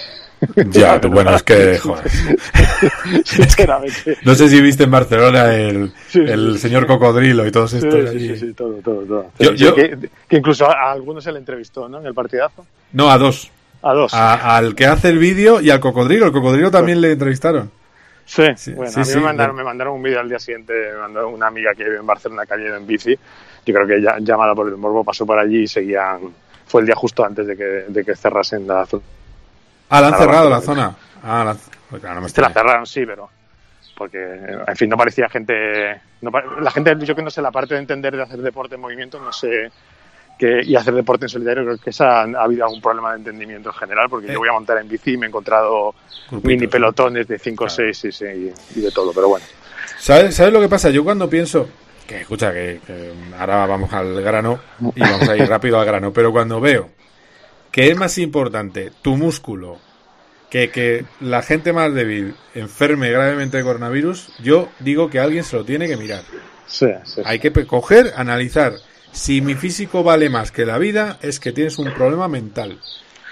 Ya, bueno, es que, joder. Sinceramente. No sé si viste en Barcelona el, Sí, el señor cocodrilo y todos estos. sí, allí. sí, sí, todo, todo, todo. Yo- yo- Que, que incluso a, algunos se le entrevistó, ¿no? En el partidazo. No, a dos. A dos. A- al que hace el vídeo y al cocodrilo. El cocodrilo también le entrevistaron. Sí, Sí, bueno, sí, a mí sí, me, mandaron, me mandaron un vídeo al día siguiente, me mandó una amiga que vive en Barcelona que ha ido en bici. Yo creo que ya, llamada por el morbo pasó por allí y seguían. Fue el día justo antes de que, de que cerrasen la zona. Ah, la han cerrado la zona. Ah, la, pues claro, no me Se la extraña. cerraron, sí, pero. Porque, en fin, no parecía gente. no la gente, yo que no sé, la parte de entender de hacer deporte en movimiento, no sé. Que, y hacer deporte en solitario, creo que esa, ha habido algún problema de entendimiento en general, porque Eh. yo voy a montar en bici y me he encontrado mini pelotones de 5 o Claro. 6 sí, sí, y, y de todo, pero bueno. ¿Sabes, ¿Sabes lo que pasa? Yo cuando pienso. Que escucha, que, que ahora vamos al grano y vamos a ir rápido al grano. Pero cuando veo que es más importante tu músculo que que la gente más débil enferme gravemente de coronavirus, yo digo que alguien se lo tiene que mirar. Sí, sí. Hay que coger, analizar. Si mi físico vale más que la vida, es que tienes un problema mental.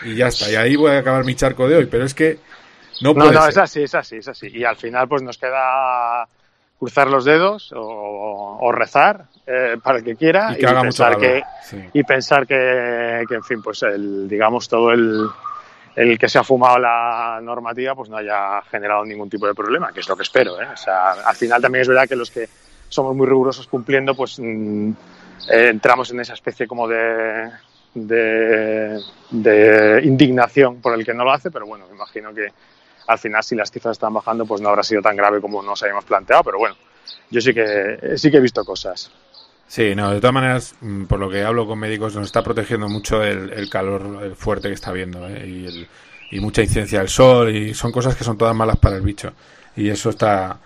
Y ya está. Y ahí voy a acabar mi charco de hoy. Pero es que no No, puede no, ser. es así, es así, es así. Y al final, pues nos queda cruzar los dedos o, o rezar eh, para el que quiera Y que pensar que Sí. y pensar que, que, en fin, pues el, digamos todo el el que se ha fumado la normativa pues no haya generado ningún tipo de problema, que es lo que espero. ¿eh? O sea, al final también es verdad que los que somos muy rigurosos cumpliendo, pues mm, eh, entramos en esa especie como de, de, de indignación por el que no lo hace, pero bueno, me imagino que al final si las cifras están bajando pues no habrá sido tan grave como nos habíamos planteado, pero bueno, yo sí que sí que he visto cosas. Sí, no, de todas maneras, mm, por lo que hablo con médicos, nos está protegiendo mucho el, calor fuerte que está habiendo ¿eh? y, y mucha incidencia del sol y son cosas que son todas malas para el bicho y eso está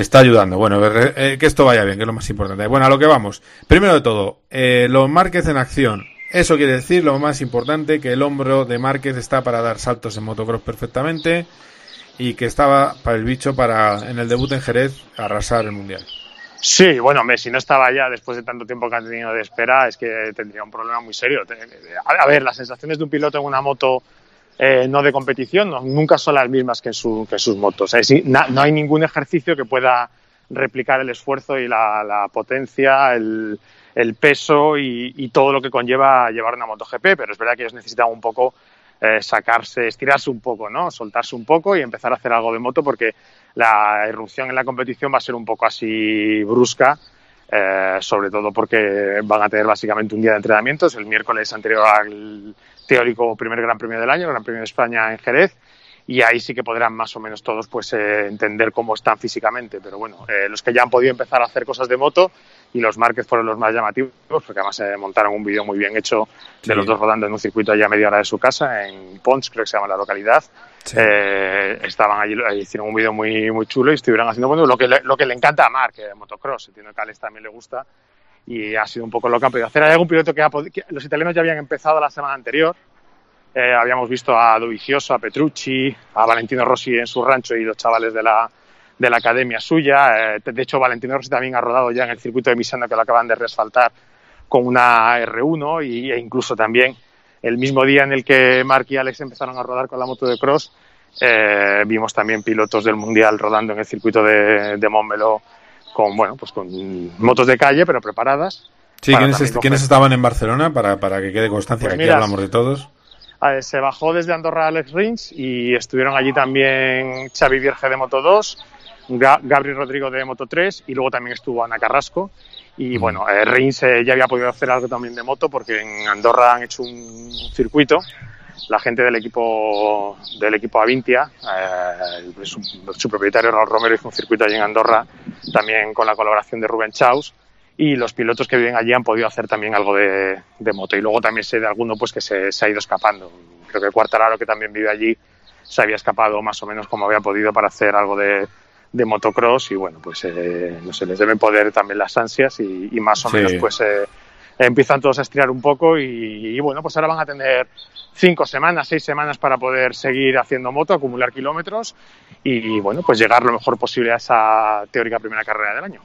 está ayudando. Bueno, eh, que esto vaya bien, que es lo más importante. Bueno, a lo que vamos. Primero de todo, eh, los Márquez en acción. Eso quiere decir lo más importante, que el hombro de Márquez está para dar saltos en motocross perfectamente y que estaba para el bicho para en el debut en Jerez arrasar el mundial. Sí, bueno, hombre, si no estaba ya después de tanto tiempo que han tenido de espera, es que tendría un problema muy serio. A ver, las sensaciones de un piloto en una moto eh, no de competición no, nunca son las mismas que en, su, que sus motos. no hay ningún ejercicio que pueda replicar el esfuerzo y la, la potencia, el, el peso y, todo lo que conlleva llevar una MotoGP, pero es verdad que ellos necesitan un poco eh, sacarse, estirarse un poco, ¿no? Soltarse un poco y empezar a hacer algo de moto porque la irrupción en la competición va a ser un poco así brusca, eh, sobre todo porque van a tener básicamente un día de entrenamientos, el miércoles anterior al teórico primer Gran Premio del año, Gran Premio de España en Jerez, y ahí sí que podrán más o menos todos pues eh, entender cómo están físicamente. Pero bueno, eh, los que ya han podido empezar a hacer cosas de moto y los Márquez fueron los más llamativos, porque además se montaron un vídeo muy bien hecho de los dos rodando en un circuito allá a media hora de su casa, en Pons, creo que se llama la localidad. Eh, estaban allí, hicieron un vídeo muy, muy chulo y estuvieron haciendo bueno, lo, que le, lo que le encanta a Mark, motocross, entiendo que a Alex también le gusta y ha sido un poco lo que han podido hacer. Hay algún piloto que, ha, que los italianos ya habían empezado la semana anterior, eh, habíamos visto a Dovizioso, a Petrucci, a Valentino Rossi en su rancho y los chavales de la, de la academia suya. Eh, de hecho, Valentino Rossi también ha rodado ya en el circuito de Misano que lo acaban de resfaltar con una R1 y, e incluso también el mismo día en el que Mark y Alex empezaron a rodar con la moto de cross, eh, vimos también pilotos del mundial rodando en el circuito de, de Montmeló con bueno pues con motos de calle pero preparadas. Sí, ¿quiénes, ¿quiénes, estaban en Barcelona para, para que quede constancia pues que aquí hablamos de todos? Se bajó desde Andorra Alex Rins y estuvieron allí también Xavi Vierge de Moto 2, Gabriel Rodrigo de Moto 3 y luego también estuvo Ana Carrasco. Y bueno, eh, Rins eh, ya había podido hacer algo también de moto porque en Andorra han hecho un circuito. La gente del equipo del equipo Avintia, eh, su, su, propietario Raúl Romero hizo un circuito allí en Andorra, también con la colaboración de Rubén Chaus y los pilotos que viven allí han podido hacer también algo de, de moto. Y luego también sé de alguno pues que se, se, ha ido escapando. Creo que Cuartararo, que también vive allí, se había escapado más o menos como había podido para hacer algo de, de motocross y bueno, pues eh, no sé, les deben poder también las ansias y, y más o sí. menos pues eh, empiezan todos a estirar un poco y, y, bueno, pues ahora van a tener cinco semanas, seis semanas para poder seguir haciendo moto, acumular kilómetros y bueno, pues llegar lo mejor posible a esa teórica primera carrera del año.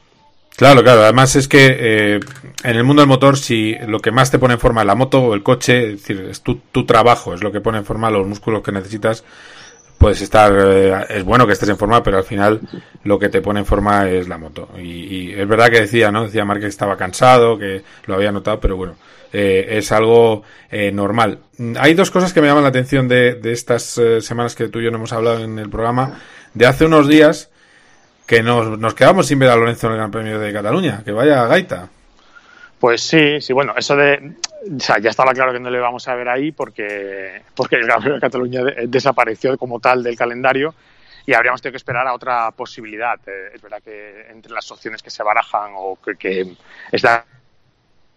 Claro, claro. Además es que eh, en el mundo del motor, si lo que más te pone en forma es la moto o el coche, es decir, es tu, tu trabajo, es lo que pone en forma los músculos que necesitas, puedes estar, eh, es bueno que estés en forma, pero al final lo que te pone en forma es la moto. Y, y es verdad que decía, ¿no? Decía Mark que estaba cansado, que lo había notado, pero bueno, eh, es algo eh, normal. Hay dos cosas que me llaman la atención de, de estas eh, semanas que tú y yo no hemos hablado en el programa. De hace unos días, que nos, nos quedamos sin ver a Lorenzo en el Gran Premio de Cataluña, que vaya gaita. Pues sí, sí, bueno, eso de. O sea, ya estaba claro que no le vamos a ver ahí porque, porque el Gran Premio de Cataluña desapareció como tal del calendario y habríamos tenido que esperar a otra posibilidad. Eh, es verdad que entre las opciones que se barajan o que, que están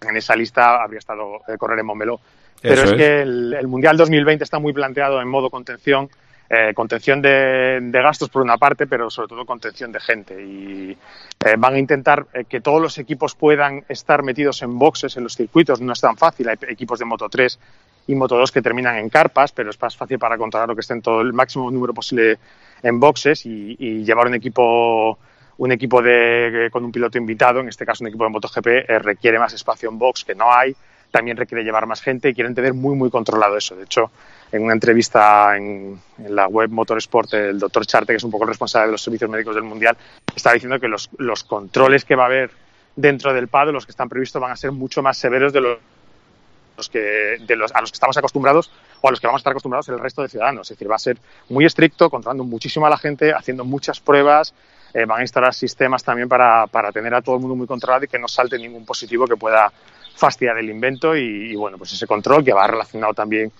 en esa lista habría estado eh, correr en Montmeló. Pero es, es, que el, el Mundial 2020 está muy planteado en modo contención eh, contención de, gastos por una parte, pero sobre todo contención de gente. Y eh, van a intentar eh, que todos los equipos puedan estar metidos en boxes en los circuitos. No es tan fácil. Hay equipos de Moto 3 y Moto 2 que terminan en carpas, pero es más fácil para controlar lo que estén todo el máximo número posible en boxes y, llevar un equipo un equipo de, con un piloto invitado, en este caso un equipo de MotoGP, eh, requiere más espacio en box que no hay, también requiere llevar más gente y quieren tener muy, muy controlado eso. De hecho, en una entrevista en, la web Motorsport, el doctor Charte, que es un poco el responsable de los servicios médicos del Mundial, está diciendo que los, los controles que va a haber dentro del PADO, los que están previstos, van a ser mucho más severos de los, que, de los, a los que estamos acostumbrados o a los que vamos a estar acostumbrados el resto de ciudadanos. Es decir, va a ser muy estricto, controlando muchísimo a la gente, haciendo muchas pruebas, eh, van a instalar sistemas también para, para, tener a todo el mundo muy controlado y que no salte ningún positivo que pueda fastidiar el invento y bueno, pues ese control que va relacionado también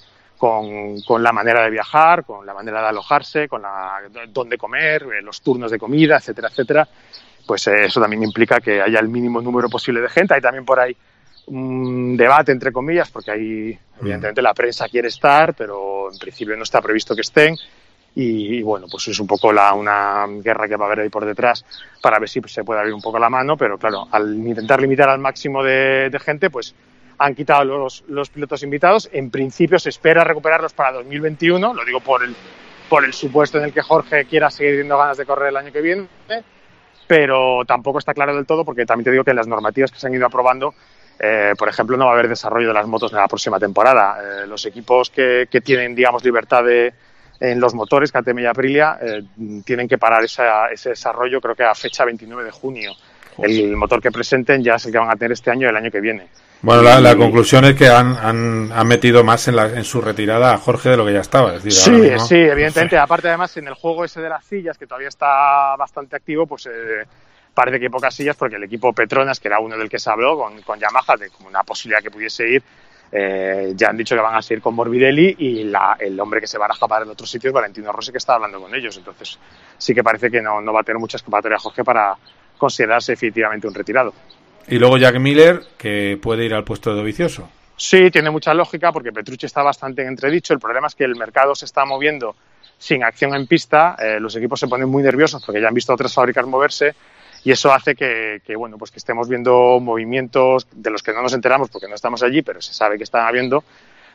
con, con, la manera de viajar, con la manera de alojarse, con la, dónde comer, eh, los turnos de comida, etcétera, etcétera, pues eh, eso también implica que haya el mínimo número posible de gente. Hay también por ahí un debate, entre comillas, porque ahí, evidentemente, la prensa quiere estar, pero pero en principio no está previsto que estén. Y, y, bueno, pues es un poco la, una guerra que va a haber ahí por detrás para ver si se puede abrir un poco la mano, pero claro, al intentar limitar al máximo de, de gente, pues han quitado los, los, pilotos invitados. En principio se espera recuperarlos para 2021, lo digo por el, por el supuesto en el que Jorge quiera seguir teniendo ganas de correr el año que viene, pero tampoco está claro del todo porque también te digo que las normativas que se han ido aprobando eh, por ejemplo, no va a haber desarrollo de las motos en la próxima temporada. Eh, los equipos que, que, tienen, digamos, libertad de, en los motores, KTM y Aprilia, eh, tienen que parar esa, ese desarrollo, creo que a fecha 29 de junio. El motor que presenten ya es el que van a tener este año y el año que viene. Bueno, la, la conclusión es que han, han, han metido más en, la, en, su retirada a Jorge de lo que ya estaba. Es decir, sí, mismo, sí, evidentemente. Aparte, además, en el juego ese de las sillas, que todavía está bastante activo, pues eh, parece que hay pocas sillas porque el equipo Petronas, que era uno del que se habló con, con Yamaha, de como una posibilidad que pudiese ir, eh, ya han dicho que van a seguir con Morbidelli y la, el hombre que se baraja para el otro sitio es Valentino Rossi, que está hablando con ellos. Entonces, sí que parece que no, no va a tener mucha escapatoria Jorge para considerarse definitivamente un retirado. Y luego Jack Miller, que puede ir al puesto de Dovicioso. Sí, tiene mucha lógica porque Petrucci está bastante en entredicho. El problema es que el mercado se está moviendo sin acción en pista. Eh, los equipos se ponen muy nerviosos porque ya han visto otras fábricas moverse y eso hace que, que, bueno pues que estemos viendo movimientos de los que no nos enteramos porque no estamos allí pero se sabe que están habiendo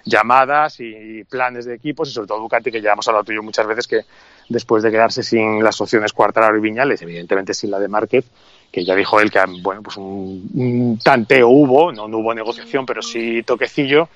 llamadas y planes de equipos y sobre todo Ducati que ya hemos hablado tú y yo muchas veces que después de quedarse sin las opciones Cuartararo y Viñales evidentemente sin la de Márquez que ya dijo él que bueno pues un, un tanteo hubo no, no, hubo negociación pero sí toquecillo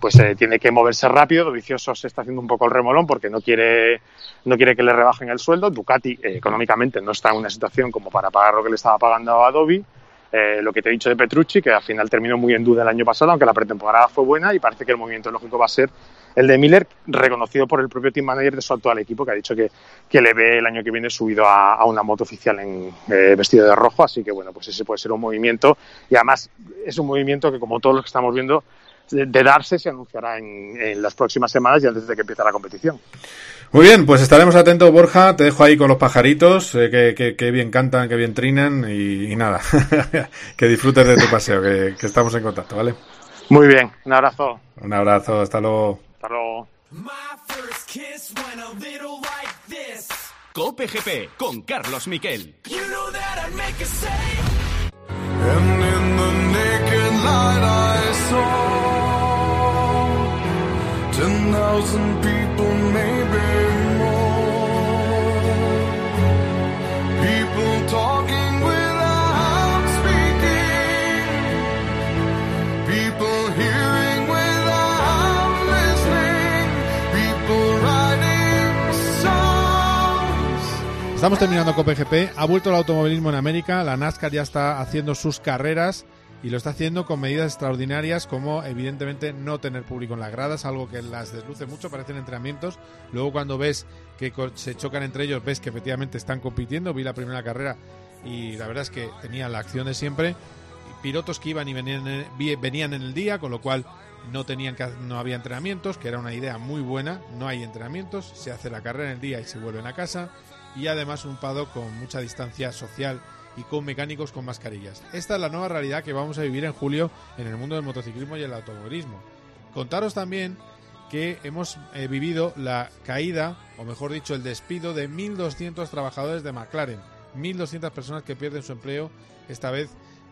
pues eh, tiene que moverse rápido. Vicioso se está haciendo un poco el remolón porque no quiere no quiere que le rebajen el sueldo. Ducati eh, económicamente no está en una situación como para pagar lo que le estaba pagando a Adobe. Eh, lo que te he dicho de Petrucci, que al final terminó muy en duda el año pasado, aunque la pretemporada fue buena y parece que el movimiento lógico va a ser el de Miller, reconocido por el propio team manager de su actual equipo, que ha dicho que, que le ve el año que viene subido a, a una moto oficial en eh, vestido de rojo, así que bueno, pues ese puede ser un movimiento y además es un movimiento que como todos los que estamos viendo de, de darse se anunciará en, en las próximas semanas y antes de que empiece la competición. Muy bien, pues estaremos atentos, Borja. Te dejo ahí con los pajaritos, eh, que, que, que, bien cantan, que bien trinan y, y nada. que disfrutes de tu paseo, que, que, estamos en contacto, ¿vale? Muy bien, un abrazo. Un abrazo, hasta luego. Hasta luego. Cope GP con Carlos Miquel. You know And in the naked light I saw ten thousand people maybe Estamos terminando con PGP. Ha vuelto el automovilismo en América. La NASCAR ya está haciendo sus carreras y lo está haciendo con medidas extraordinarias como evidentemente no tener público en las gradas, algo que las desluce mucho, parecen entrenamientos. Luego cuando ves que se chocan entre ellos, ves que efectivamente están compitiendo. Vi la primera carrera y la verdad es que tenían la acción de siempre. Pilotos que iban y venían en, venían en el día, con lo cual no tenían que no había entrenamientos, que era una idea muy buena. No hay entrenamientos, se hace la carrera en el día y se vuelven a casa. Y además un pado con mucha distancia social y con mecánicos con mascarillas. Esta es la nueva realidad que vamos a vivir en julio en el mundo del motociclismo y el automovilismo. Contaros también que hemos eh, vivido la caída, o mejor dicho, el despido de 1.200 trabajadores de McLaren. 1.200 personas que pierden su empleo, esta vez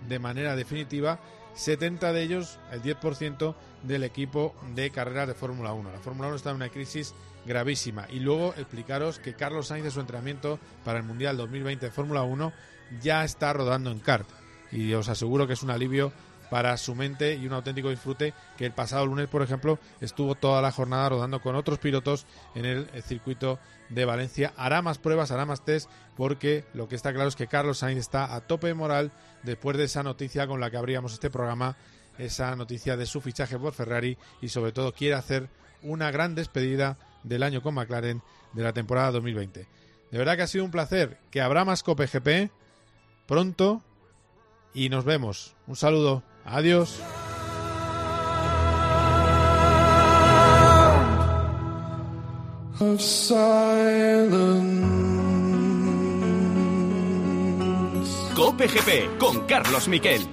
de manera definitiva. 70 de ellos, el 10% del equipo de carreras de Fórmula 1. La Fórmula 1 está en una crisis gravísima. Y luego explicaros que Carlos Sainz de su entrenamiento para el Mundial 2020 de Fórmula 1 ya está rodando en kart. Y os aseguro que es un alivio para su mente y un auténtico disfrute que el pasado lunes, por ejemplo, estuvo toda la jornada rodando con otros pilotos en el circuito de Valencia. Hará más pruebas, hará más test, porque lo que está claro es que Carlos Sainz está a tope de moral después de esa noticia con la que abríamos este programa, esa noticia de su fichaje por Ferrari y sobre todo quiere hacer una gran despedida del año con McLaren de la temporada 2020. De verdad que ha sido un placer, que habrá más Cope GP pronto y nos vemos. Un saludo. Adiós. Of silence. Cope GP con Carlos Miquel.